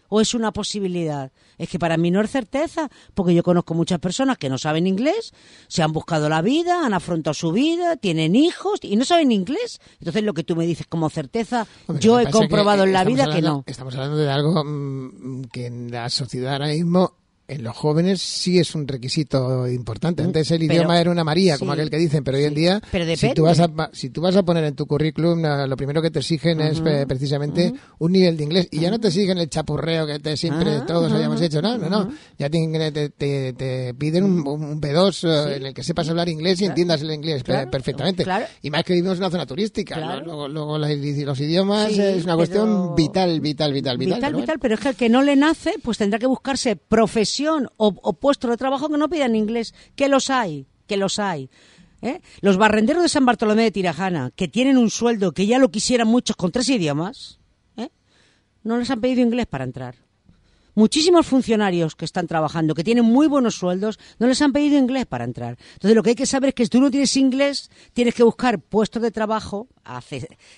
E: ¿O es una posibilidad? Es que para mí no es certeza, porque yo conozco muchas personas que no saben inglés, se han buscado la vida, han afrontado su vida, tienen hijos y no saben inglés. Entonces lo que tú me dices como certeza, yo he comprobado en la vida que no.
D: Estamos hablando de algo mm, que en la sociedad ahora mismo en los jóvenes sí es un requisito importante. Mm, Antes el idioma era una María, como aquel que dicen, pero hoy en día, si, tú vas a, si tú vas a poner en tu currículum, lo primero que te exigen es eh, precisamente un nivel de inglés. Y ya no te exigen el chapurreo que te siempre todos hayamos hecho, no, no, no. Ya te, te, piden un, un B2 eh, en el que sepas hablar inglés y entiendas el inglés perfectamente. Y más que vivimos en una zona turística. Luego, luego, los idiomas es una cuestión vital, vital, vital, vital.
E: Vital, vital, pero es que el que no le nace, pues tendrá que buscarse profesión o, puesto de trabajo que no pidan inglés, que los hay, que los hay. ¿eh? Los barrenderos de San Bartolomé de Tirajana, que tienen un sueldo que ya lo quisieran muchos con tres idiomas, ¿eh? no les han pedido inglés para entrar. muchísimos funcionarios que están trabajando, que tienen muy buenos sueldos, no les han pedido inglés para entrar. Entonces, lo que hay que saber es que si tú no tienes inglés, tienes que buscar puestos de trabajo,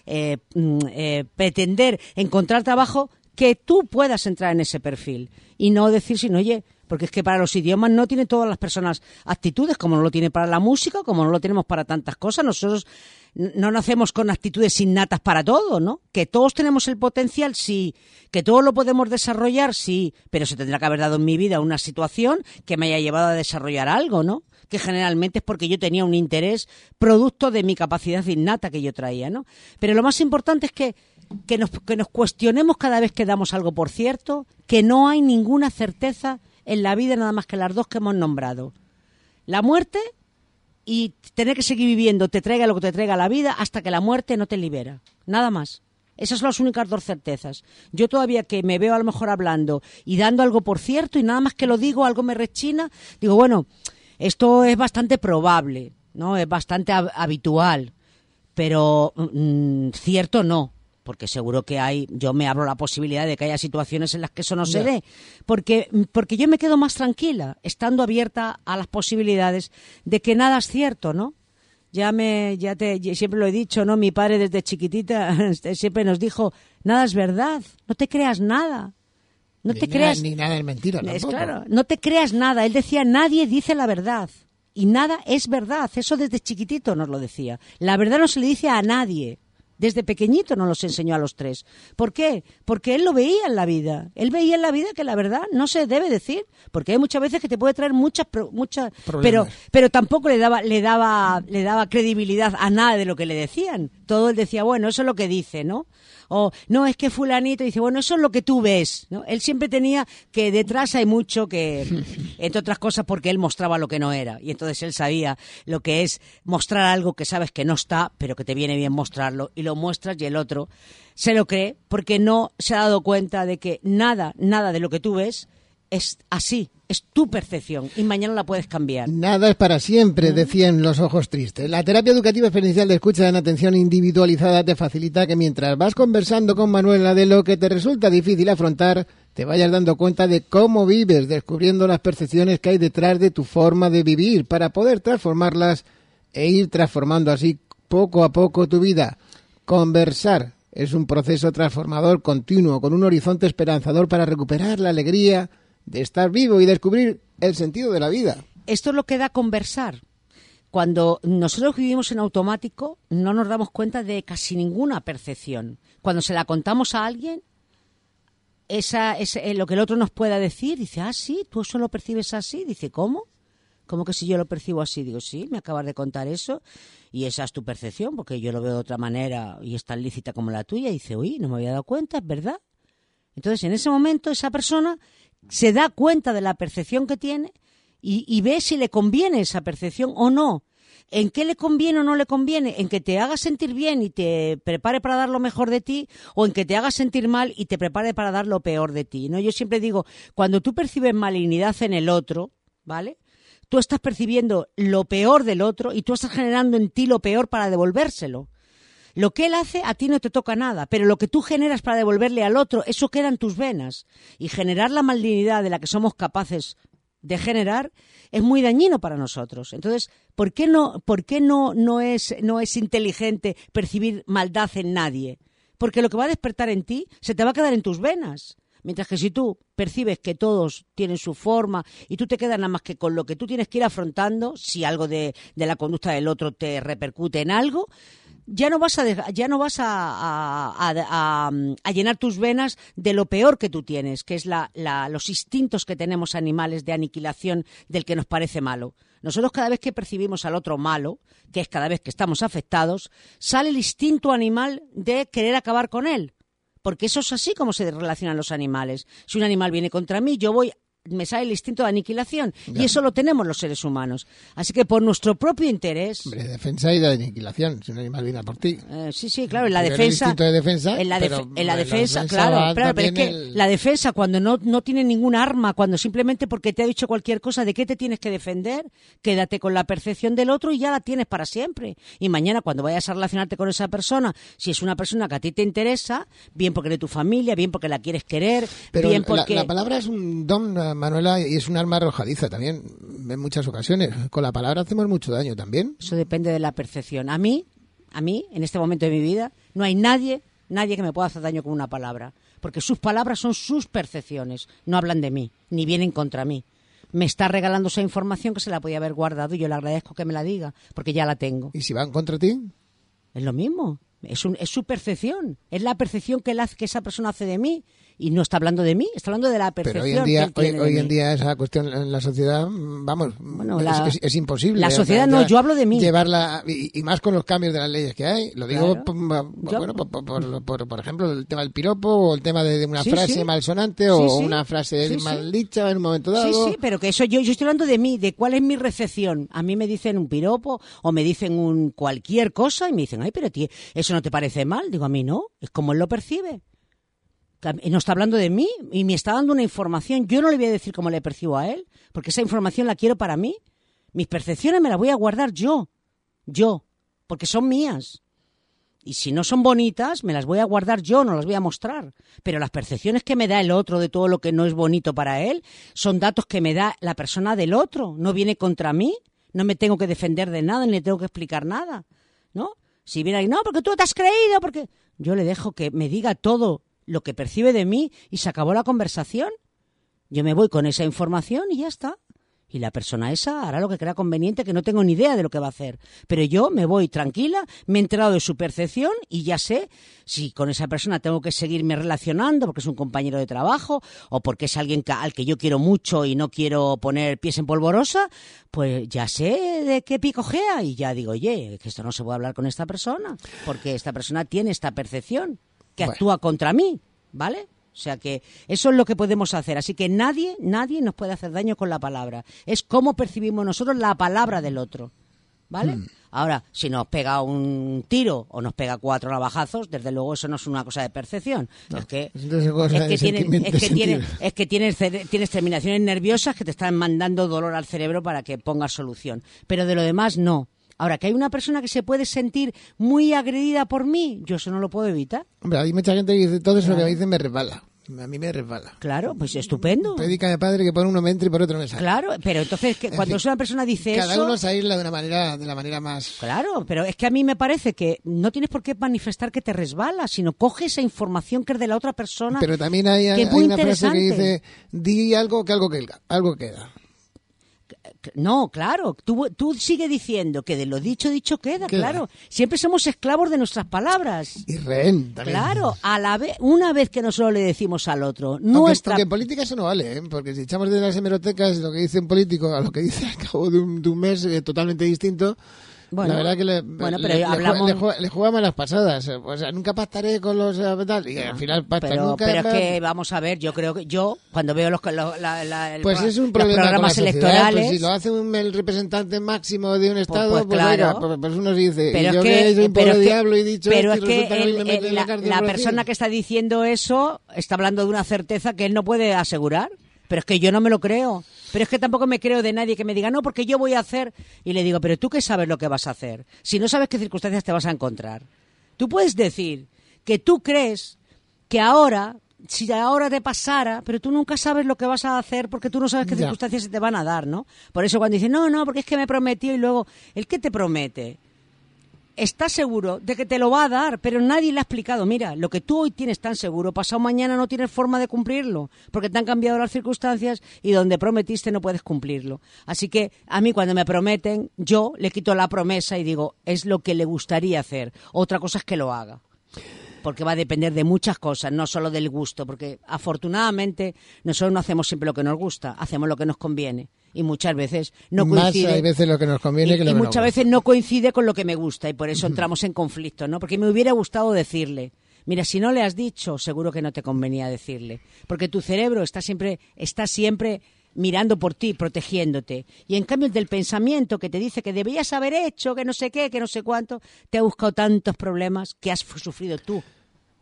E: eh, mm, eh, pretender encontrar trabajo que tú puedas entrar en ese perfil y no decir, sino, oye, porque es que para los idiomas no tienen todas las personas actitudes, como no lo tiene para la música, como no lo tenemos para tantas cosas. Nosotros no nacemos con actitudes innatas para todo, ¿no? Que todos tenemos el potencial, sí. Que todos lo podemos desarrollar, sí. Pero se tendrá que haber dado en mi vida una situación que me haya llevado a desarrollar algo, ¿no? que generalmente es porque yo tenía un interés producto de mi capacidad innata que yo traía, ¿no? Pero lo más importante es que, que, nos, que nos cuestionemos cada vez que damos algo por cierto, que no hay ninguna certeza en la vida nada más que las dos que hemos nombrado. La muerte y tener que seguir viviendo, te traiga lo que te traiga la vida, hasta que la muerte no te libera. Nada más. Esas son las únicas dos certezas. Yo todavía que me veo a lo mejor hablando y dando algo por cierto y nada más que lo digo, algo me rechina, digo, bueno, esto es bastante probable, ¿no? Es bastante hab- habitual, pero mm, cierto no, porque seguro que hay, yo me abro la posibilidad de que haya situaciones en las que eso no se dé, porque, porque yo me quedo más tranquila, estando abierta a las posibilidades de que nada es cierto, ¿no? Ya me, ya te, siempre lo he dicho, ¿no? Mi padre desde chiquitita [LAUGHS] siempre nos dijo, nada es verdad, no te creas nada, no
D: Ni
E: te
D: nada-
E: creas,
D: Ni nada es mentira,
E: es claro, no te creas nada. Él decía, nadie dice la verdad. Y nada es verdad. Eso desde chiquitito nos lo decía. La verdad no se le dice a nadie. Desde pequeñito nos los enseñó a los tres. ¿Por qué? Porque él lo veía en la vida. Él veía en la vida que la verdad no se debe decir. Porque hay muchas veces que te puede traer muchas, pro- muchas, pero, pero tampoco le daba, le daba, le daba credibilidad a nada de lo que le decían. Todo él decía, bueno, eso es lo que dice, ¿no? O no, es que fulanito dice, bueno, eso es lo que tú ves, ¿no? Él siempre tenía que detrás hay mucho que, [LAUGHS] entre otras cosas, porque él mostraba lo que no era. Y entonces él sabía lo que es mostrar algo que sabes que no está, pero que te viene bien mostrarlo. Y lo muestras y el otro se lo cree porque no se ha dado cuenta de que nada, nada de lo que tú ves es así, es tu percepción y mañana la puedes cambiar.
D: Nada es para siempre, decían los ojos tristes. La terapia educativa experiencial de escucha en atención individualizada te facilita que mientras vas conversando con Manuela de lo que te resulta difícil afrontar, te vayas dando cuenta de cómo vives, descubriendo las percepciones que hay detrás de tu forma de vivir para poder transformarlas e ir transformando así poco a poco tu vida. Conversar es un proceso transformador continuo con un horizonte esperanzador para recuperar la alegría de estar vivo y descubrir el sentido de la vida.
E: Esto es lo que da conversar. Cuando nosotros vivimos en automático, no nos damos cuenta de casi ninguna percepción. Cuando se la contamos a alguien, esa, ese- eh, lo que el otro nos pueda decir, dice, ah, sí, tú eso lo percibes así. Dice, ¿cómo? ¿Cómo que si yo lo percibo así? Digo, sí, me acabas de contar eso y esa es tu percepción, porque yo lo veo de otra manera y es tan lícita como la tuya. dice, uy, no me había dado cuenta, es verdad. Entonces, en ese momento, esa persona se da cuenta de la percepción que tiene y, ve si le conviene esa percepción o no. ¿En qué le conviene o no le conviene? ¿En que te haga sentir bien y te prepare para dar lo mejor de ti? ¿O en que te haga sentir mal y te prepare para dar lo peor de ti? ¿no? Yo siempre digo, cuando tú percibes malignidad en el otro, ¿vale? Tú estás percibiendo lo peor del otro y tú estás generando en ti lo peor para devolvérselo. Lo que él hace a ti no te toca nada, pero lo que tú generas para devolverle al otro, eso queda en tus venas. Y generar la malignidad de la que somos capaces de generar es muy dañino para nosotros. Entonces, ¿por qué no, por qué no, no, es, no es inteligente percibir maldad en nadie? Porque lo que va a despertar en ti se te va a quedar en tus venas. Mientras que si tú percibes que todos tienen su forma y tú te quedas nada más que con lo que tú tienes que ir afrontando, si algo de, de la conducta del otro te repercute en algo, ya no vas a ya no vas a- a llenar tus venas de lo peor que tú tienes, que es la- la- los instintos que tenemos animales de aniquilación del que nos parece malo. Nosotros cada vez que percibimos al otro malo, que es cada vez que estamos afectados, sale el instinto animal de querer acabar con él. Porque eso es así como se relacionan los animales. Si un animal viene contra mí, yo voy me sale el instinto de aniquilación. Y eso lo tenemos los seres humanos. Así que por nuestro propio interés.
D: Hombre, defensa y de aniquilación, si hay más vida por ti.
E: Eh, sí, sí, claro, en la
D: Porque el
E: defensa.
D: instinto de defensa,
E: en la, def-
D: pero
E: en la
D: en la
E: defensa,
D: defensa
E: claro, pero es que
D: el-
E: la defensa cuando no, no tiene ningún arma, cuando simplemente porque te ha dicho cualquier cosa, ¿de qué te tienes que defender? Quédate con la percepción del otro y ya la tienes para siempre. Y mañana cuando vayas a relacionarte con esa persona, si es una persona que a ti te interesa, bien porque es de tu familia, bien porque la quieres querer,
D: Pero
E: bien
D: la,
E: porque...
D: la palabra es un don, eh, Manuela, y es un arma arrojadiza también, en muchas ocasiones. Con la palabra hacemos mucho daño también.
E: Eso depende de la percepción. A mí, a mí, en este momento de mi vida, no hay nadie, nadie que me pueda hacer daño con una palabra. Porque sus palabras son sus percepciones, no hablan de mí, ni vienen contra mí. Me está regalando esa información que se la podía haber guardado y yo le agradezco que me la diga, porque ya la tengo.
D: Y si van contra ti,
E: Es lo mismo. Es, un- es su percepción. Es la percepción que, hace- que esa persona hace de mí. Y no está hablando de mí, está hablando de la percepción
D: pero hoy en
E: que
D: día,
E: él
D: hoy, en
E: mí.
D: día esa cuestión en la sociedad, vamos,
E: Bueno,
D: es,
E: la-
D: es- es imposible.
E: la sociedad no, yo hablo de mí.
D: Llevarla, y, y más con los cambios de las leyes que hay. Lo digo,
E: Claro.
D: por,
E: Yo-
D: bueno, por, por- por- por- por ejemplo, el tema del piropo, o el tema de, de una
E: Sí,
D: frase
E: sí.
D: malsonante, o
E: Sí,
D: una frase mal dicha en un momento dado.
E: Sí, sí, pero que eso yo, yo estoy hablando de mí, de cuál es mi recepción. A mí me dicen un piropo o me dicen un cualquier cosa y me dicen, ay, pero tío, ¿eso no te parece mal? Digo, a mí no, es como él lo percibe. No está hablando de mí y me está dando una información. Yo no le voy a decir cómo le percibo a él, porque esa información la quiero para mí. Mis percepciones me las voy a guardar yo, yo, porque son mías. Y si no son bonitas, me las voy a guardar yo, no las voy a mostrar. Pero las percepciones que me da el otro de todo lo que no es bonito para él son datos que me da la persona del otro. No viene contra mí, no me tengo que defender de nada, ni le tengo que explicar nada. ¿No? Si viene alguien, no, porque tú te has creído, porque. Yo le dejo que me diga todo lo que percibe de mí y se acabó la conversación. Yo me voy con esa información y ya está. Y la persona esa hará lo que crea conveniente, que no tengo ni idea de lo que va a hacer. Pero yo me voy tranquila, me he enterado de su percepción y ya sé si con esa persona tengo que seguirme relacionando porque es un compañero de trabajo o porque es alguien al que yo quiero mucho y no quiero poner pies en polvorosa, pues ya sé de qué picojea y ya digo, oye, que esto no se puede hablar con esta persona porque esta persona tiene esta percepción que
D: Bueno.
E: actúa contra mí, ¿vale? O sea que eso es lo que podemos hacer. Así que nadie, nadie nos puede hacer daño con la palabra. Es cómo percibimos nosotros la palabra del otro. ¿Vale? Ahora, si nos pega un tiro o nos pega cuatro navajazos, desde luego eso no es una cosa de percepción. es que,
D: eso es
E: que, es que, tienes,
D: sentido.
E: es que tienes, cere- tienes terminaciones nerviosas que te están mandando dolor al cerebro para que pongas solución. Pero de lo demás, no. Ahora, que hay una persona que se puede sentir muy agredida por mí, yo eso no lo puedo evitar.
D: Hombre, hay mucha gente que dice, todo eso que me dicen me resbala. A mí me resbala.
E: Claro, pues estupendo.
D: Predícame, padre, que por uno me entre y por otro me sale.
E: Claro, pero entonces que
D: En
E: cuando
D: fin,
E: una persona dice
D: Cada
E: eso,
D: uno se aísla de una manera, de la manera más...
E: claro, pero es que a mí me parece que no tienes por qué manifestar que te resbala, sino coge esa información que es de la otra persona.
D: Pero también hay, hay
E: muy
D: una frase que dice, di algo que algo queda. Algo queda.
E: No, claro, tú, tú sigue diciendo que de lo dicho, dicho queda, claro. Siempre somos esclavos de nuestras palabras.
D: Y rehén también.
E: Claro, a la vez, una vez que nosotros le decimos al otro,
D: Aunque,
E: nuestra...
D: aunque en política eso no vale, ¿eh? porque si echamos de las hemerotecas lo que dice un político a lo que dice al cabo de un, de un mes eh, totalmente distinto,
E: Bueno,
D: la verdad que le,
E: bueno, pero
D: le,
E: hablamos-
D: le le jugamos las pasadas. eh, O sea, nunca pactaré con los eh, tal, y al final pactas
E: pero,
D: nunca.
E: pero es que vamos a ver, yo creo que yo cuando veo los, los- la- la- el
D: Pues es un
E: los programas
D: sociedad,
E: electorales,
D: pues si lo hace un, el representante máximo de un estado,
E: pues
D: pues,
E: claro.
D: pues, pues uno dice,
E: pero es que,
D: un
E: pero
D: pobre
E: que-
D: diablo y dicho
E: es que el- el-
D: la
E: persona que está diciendo eso está hablando de una certeza que él no puede asegurar. Pero es que yo no me lo creo. Pero es que tampoco me creo de nadie que me diga, no, porque yo voy a hacer. Y le digo, pero tú qué sabes lo que vas a hacer. Si no sabes qué circunstancias te vas a encontrar. Tú puedes decir que tú crees que ahora, si ahora te pasara, pero tú nunca sabes lo que vas a hacer porque tú no sabes qué
D: Ya.
E: circunstancias se te van a dar, ¿no? Por eso cuando dicen, no, no, porque es que me prometió y luego, ¿el qué te promete? Está seguro de que te lo va a dar, pero nadie le ha explicado, mira, lo que tú hoy tienes tan seguro, pasado mañana no tienes forma de cumplirlo, porque te han cambiado las circunstancias y donde prometiste no puedes cumplirlo. Así que a mí cuando me prometen, yo le quito la promesa y digo, es lo que le gustaría hacer. Otra cosa es que lo haga. Porque va a depender de muchas cosas, no solo del gusto, porque afortunadamente nosotros no hacemos siempre lo que nos gusta, hacemos lo que nos conviene. Y muchas veces no
D: Más
E: coincide.
D: hay veces lo que nos conviene
E: Y-
D: que lo
E: y
D: que
E: muchas veces no coincide con lo que me gusta y por eso entramos en conflicto, ¿no? Porque me hubiera gustado decirle, mira, si no le has dicho, seguro que no te convenía decirle, porque tu cerebro está siempre está siempre mirando por ti, protegiéndote. Y en cambio el del pensamiento que te dice que debías haber hecho, que no sé qué, que no sé cuánto, te ha buscado tantos problemas que has sufrido tú,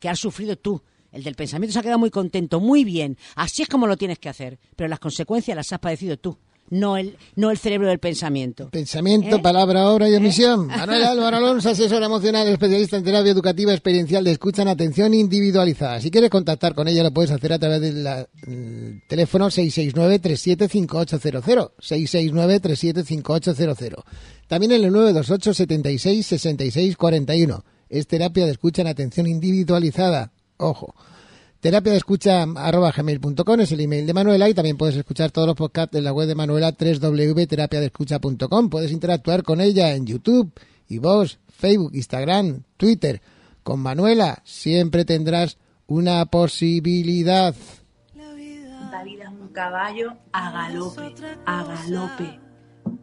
E: que has sufrido tú. El del pensamiento se ha quedado muy contento, muy bien. Así es como lo tienes que hacer. Pero las consecuencias las has padecido tú, no el, no el cerebro del pensamiento.
D: Pensamiento,
E: ¿Eh?
D: palabra, obra y omisión. [LAUGHS] Manuel Álvaro Alonso, asesor emocional, especialista en terapia educativa experiencial de escucha en atención individualizada. Si quieres contactar con ella, lo puedes hacer a través del el teléfono 669-375800. 669-375800. También en el 928 76 66 41. Es terapia de escucha en atención individualizada. Ojo. Terapia de escucha arroba gmail.com es el email de Manuela y también puedes escuchar todos los podcasts en la web de Manuela www.terapiadescucha.com. Puedes interactuar con ella en YouTube, y vos, Facebook, Instagram, Twitter. Con Manuela siempre tendrás una posibilidad.
F: La vida es un caballo a galope, a galope.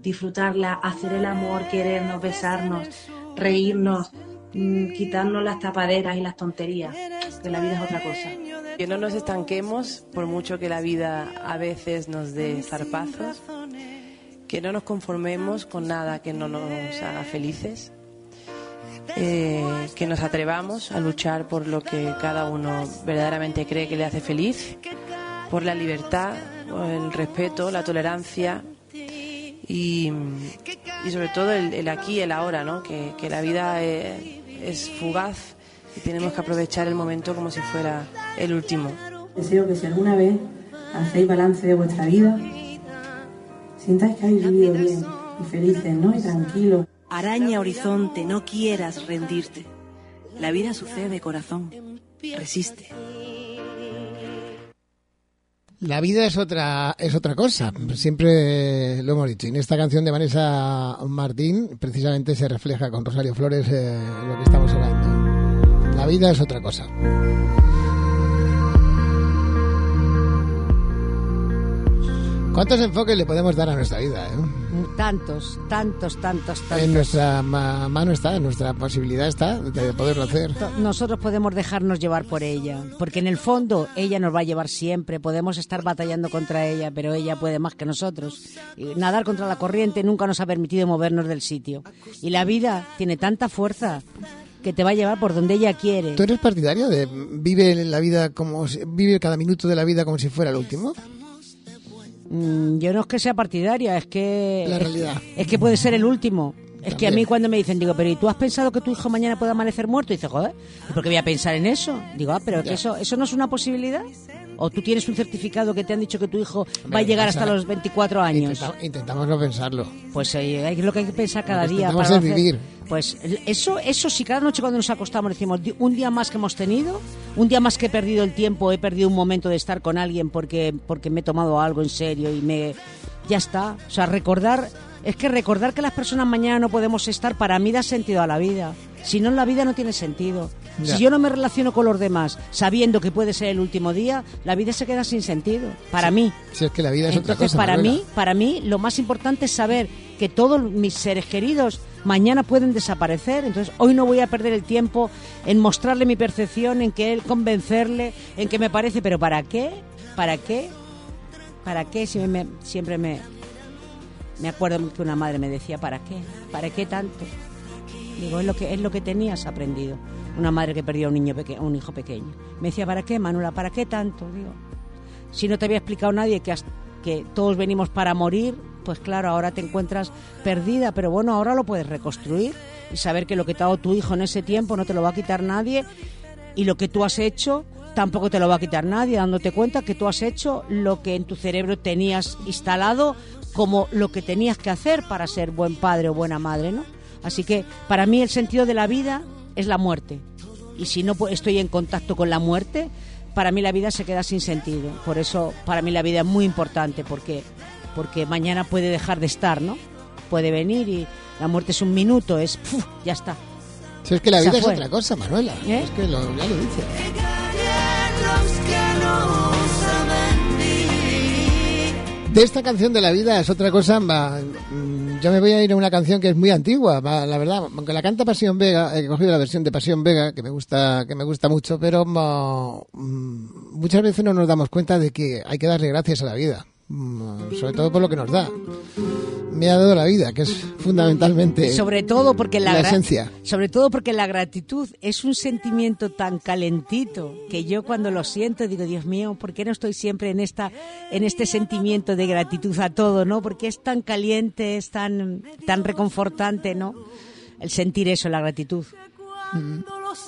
F: Disfrutarla, hacer el amor, querernos, besarnos, reírnos, quitarnos las tapaderas y las tonterías, que la vida es otra cosa.
G: Que no nos estanquemos por mucho que la vida a veces nos dé zarpazos. Que no nos conformemos con nada que no nos haga felices. Eh, que nos atrevamos a luchar por lo que cada uno verdaderamente cree que le hace feliz. Por la libertad, el respeto, la tolerancia y, y sobre todo el, el aquí el ahora, ¿no? Que, que la vida eh, es fugaz y tenemos que aprovechar el momento como si fuera el último.
H: Deseo que si alguna vez hacéis balance de vuestra vida, sintáis que habéis vivido bien y felices, ¿no? Y tranquilos.
F: Araña horizonte, no quieras rendirte. La vida sucede, corazón. Resiste.
D: La vida es otra, es otra cosa. Siempre lo hemos dicho. En esta canción de Vanessa Martín, precisamente se refleja con Rosario Flores eh, lo que estamos hablando. La vida es otra cosa. ¿Cuántos enfoques le podemos dar a nuestra vida? eh?
E: Tantos, tantos, tantos, tantos.
D: En nuestra ma- mano está, en nuestra posibilidad está de poderlo hacer.
E: Nosotros podemos dejarnos llevar por ella, porque en el fondo ella nos va a llevar siempre, podemos estar batallando contra ella, pero ella puede más que nosotros. Nadar contra la corriente nunca nos ha permitido movernos del sitio. Y la vida tiene tanta fuerza que te va a llevar por donde ella quiere.
D: ¿Tú eres partidario de vive la vida como si- vive cada minuto de la vida como si fuera el último?
E: Mm, yo no es que sea partidaria, es que...
D: La
E: es-
D: realidad.
E: Es, que puede ser el último. Es que a mí cuando me dicen, digo, pero ¿y tú has pensado que tu hijo mañana puede amanecer muerto? Y dice, joder, ¿y ¿por qué voy a pensar en eso? Digo, ah, pero que eso, eso no es una posibilidad. ¿O tú tienes un certificado que te han dicho que tu hijo va a llegar hasta los 24 años?
D: Intenta- intentamos no pensarlo.
E: Pues eh, es lo que hay que pensar cada día. para no hacer-
D: vivir.
E: Pues eso, eso sí, cada noche cuando nos acostamos decimos, "Di- un día más que hemos tenido, un día más que he perdido el tiempo, he perdido un momento de estar con alguien porque, porque me he tomado algo en serio y me... Ya está. O sea, recordar... Es que recordar que las personas mañana no podemos estar, para mí da sentido a la vida. Si no, la vida no tiene sentido.
D: Ya.
E: Si yo no me relaciono con los demás sabiendo que puede ser el último día, la vida se queda sin sentido. Para mí.
D: Si es que la vida es otra
E: Entonces,
D: cosa.
E: para
D: Manuela.
E: mí, para mí, lo más importante es saber que todos mis seres queridos mañana pueden desaparecer. Entonces, hoy no voy a perder el tiempo en mostrarle mi percepción, en que él convencerle, en que me parece, pero ¿para qué? ¿Para qué? ¿Para qué? Siempre me, siempre me, me acuerdo que una madre me decía, ¿para qué? ¿Para qué tanto? Digo, es lo que es lo que tenías aprendido. Una madre que perdió a un niño peque- un hijo pequeño. Me decía, ¿para qué, Manuela? ¿Para qué tanto? Digo, si no te había explicado nadie que, que todos venimos para morir, pues claro, ahora te encuentras perdida, pero bueno, ahora lo puedes reconstruir y saber que lo que te ha dado tu hijo en ese tiempo no te lo va a quitar nadie y lo que tú has hecho tampoco te lo va a quitar nadie, dándote cuenta que tú has hecho lo que en tu cerebro tenías instalado como lo que tenías que hacer para ser buen padre o buena madre, ¿no? Así que para mí el sentido de la vida es la muerte. Y si no estoy en contacto con la muerte, para mí la vida se queda sin sentido. Por eso para mí la vida es muy importante porque porque mañana puede dejar de estar, ¿no? Puede venir y la muerte es un minuto, es ¡puf! ya está.
D: Si es que la vida es otra cosa, Manuela.
E: ¿Eh?
D: Es que lo, ya lo dice. De esta canción de la vida es otra cosa. mm, yo me voy a ir a una canción que es muy antigua, la verdad. Aunque la canta Pasión Vega, he cogido la versión de Pasión Vega, que me gusta, que me gusta mucho, pero mm, muchas veces no nos damos cuenta de que hay que darle gracias a la vida. Mm, sobre todo por lo que nos da. Me ha dado la vida, que es fundamentalmente
E: sobre todo porque la,
D: la esencia.
E: sobre todo porque la gratitud es un sentimiento tan calentito que yo cuando lo siento digo Dios mío ¿por qué no estoy siempre en esta en este sentimiento de gratitud a todo no porque es tan caliente es tan tan reconfortante no el sentir eso la gratitud
C: cuando los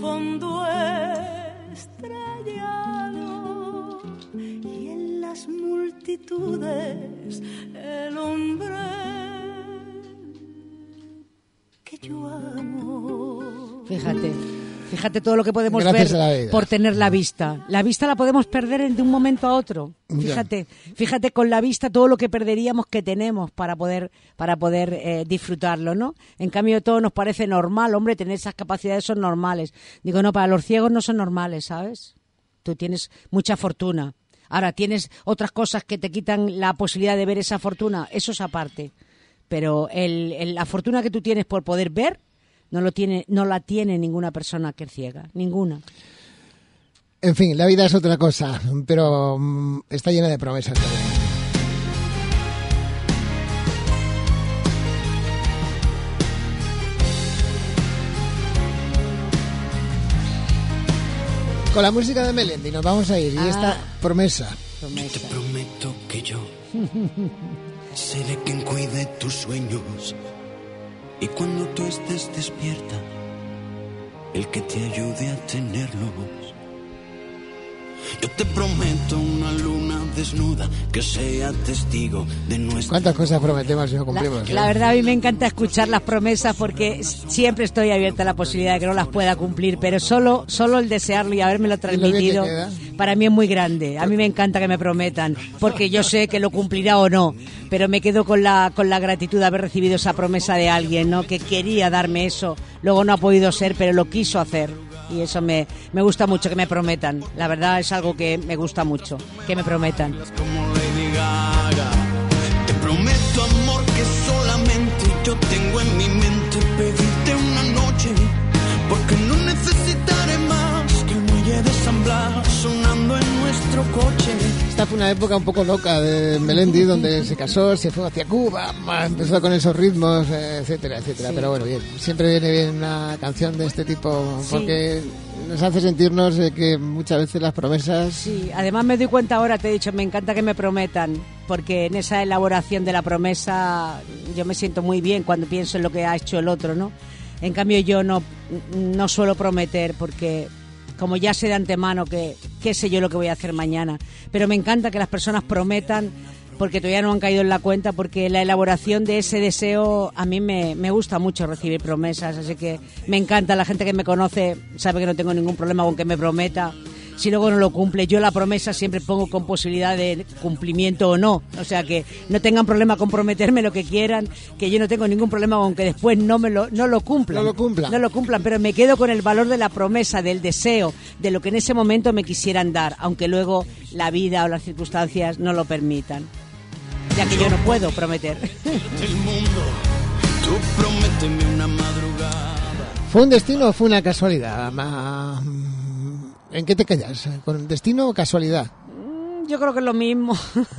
C: fondo estrellado y en las multitudes el hombre que yo amo.
E: fíjate fíjate todo lo que podemos
D: Gracias
E: ver por tener la vista. La vista la podemos perder en- de un momento a otro. Fíjate fíjate con la vista todo lo que perderíamos que tenemos para poder para poder eh, disfrutarlo no en cambio todo nos parece normal hombre tener esas capacidades son normales. Digo no para los ciegos no son normales sabes tú tienes mucha fortuna. Ahora tienes otras cosas que te quitan la posibilidad de ver esa fortuna eso es aparte. Pero el- el- la fortuna que tú tienes por poder ver no lo tiene no la tiene ninguna persona que es ciega ninguna
D: En fin, la vida es otra cosa, pero mm, está llena de promesas también. Con la música de Melendi nos vamos a ir y
E: Ah.
D: esta promesa.
E: promesa.
I: Prometo que yo [LAUGHS] seré quien cuide tus sueños y cuando tú estés despierta, el que te ayude a tenerlos. Yo te prometo una luna desnuda que sea testigo de nuestra
D: ¿Cuántas cosas prometemos y no
E: La,
D: cumplimos?
E: la verdad a mí me encanta escuchar las promesas porque siempre estoy abierta a la posibilidad de que no las pueda cumplir, pero solo solo el desearlo y habérmelo
D: bien que
E: transmitido
D: queda.
E: Para mí es muy grande. A mí me encanta que me prometan porque yo sé que lo cumplirá o no, pero me quedo con la con la gratitud de haber recibido esa promesa de alguien, ¿no? Que quería darme eso, luego no ha podido ser, pero lo quiso hacer. Y eso me, me gusta mucho que me prometan. La verdad es algo que me gusta mucho, que me prometan.
I: Te prometo amor que solamente yo tengo en mi mente nuestro coche.
D: Esta fue una época un poco loca de Melendi, donde se casó, se fue hacia Cuba, empezó con esos ritmos, eh, etcétera, etcétera.
E: Sí.
D: Pero bueno, bien, siempre viene bien una canción de este tipo,
E: Sí.
D: porque nos hace sentirnos eh, que muchas veces las promesas...
E: Sí, además me doy cuenta ahora, te he dicho, me encanta que me prometan, porque en esa elaboración de la promesa yo me siento muy bien cuando pienso en lo que ha hecho el otro, ¿no? En cambio yo no, no suelo prometer porque como ya sé de antemano que qué sé yo lo que voy a hacer mañana, pero me encanta que las personas prometan porque todavía no han caído en la cuenta, porque la elaboración de ese deseo a mí me, me gusta mucho recibir promesas, así que me encanta, la gente que me conoce sabe que no tengo ningún problema con que me prometa. Si luego no lo cumple, yo la promesa siempre pongo con posibilidad de cumplimiento o no. O sea que no tengan problema con prometerme lo que quieran, que yo no tengo ningún problema con que después no me lo, no lo cumplan.
D: No lo cumplan.
E: No lo cumplan, pero me quedo con el valor de la promesa, del deseo, de lo que en ese momento me quisieran dar, aunque luego la vida o las circunstancias no lo permitan. Ya que yo no puedo prometer.
I: El mundo, tú prométeme una madrugada.
D: ¿Fue un destino o fue una casualidad? Ma- ¿En qué te quedas? ¿Con destino o casualidad?
E: Yo creo que es lo mismo.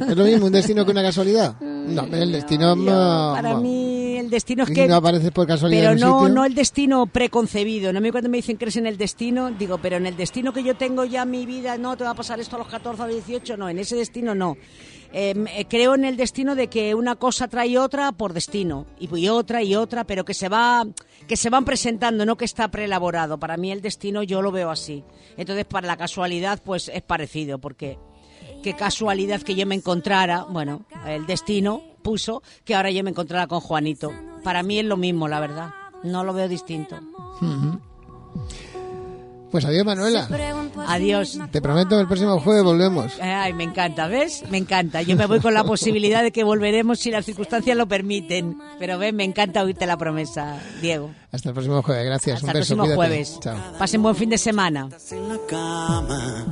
D: ¿Es lo mismo un destino que una casualidad? [LAUGHS] No, pero el destino...
E: Yo,
D: no-
E: para
D: no.
E: mí el destino es que
D: no apareces por casualidad
E: pero
D: en un
E: no
D: sitio.
E: no el destino preconcebido no mí cuando me dicen crees en el destino digo pero en el destino que yo tengo ya mi vida no te va a pasar esto a los 14 o 18 no en ese destino no Eh, eh, creo en el destino de que una cosa trae otra por destino y, y otra y otra pero que se va que se van presentando no que está preelaborado para mí el destino yo lo veo así entonces para la casualidad pues es parecido porque qué casualidad que yo me encontrara, bueno, el destino puso que ahora yo me encontrara con Juanito. Para mí es lo mismo, la verdad. No lo veo distinto.
D: Pues adiós, Manuela.
E: Adiós.
D: Te prometo, el próximo jueves volvemos.
E: Ay, me encanta, ¿ves? Me encanta. Yo me voy con la posibilidad de que volveremos si las circunstancias lo permiten. Pero ven, me encanta oírte la promesa, Diego.
D: Hasta el próximo jueves, gracias.
E: Hasta
D: Un
E: el
D: beso,
E: próximo
D: cuídate.
E: jueves.
D: Chao.
E: Pasen buen fin de semana.
I: en la cama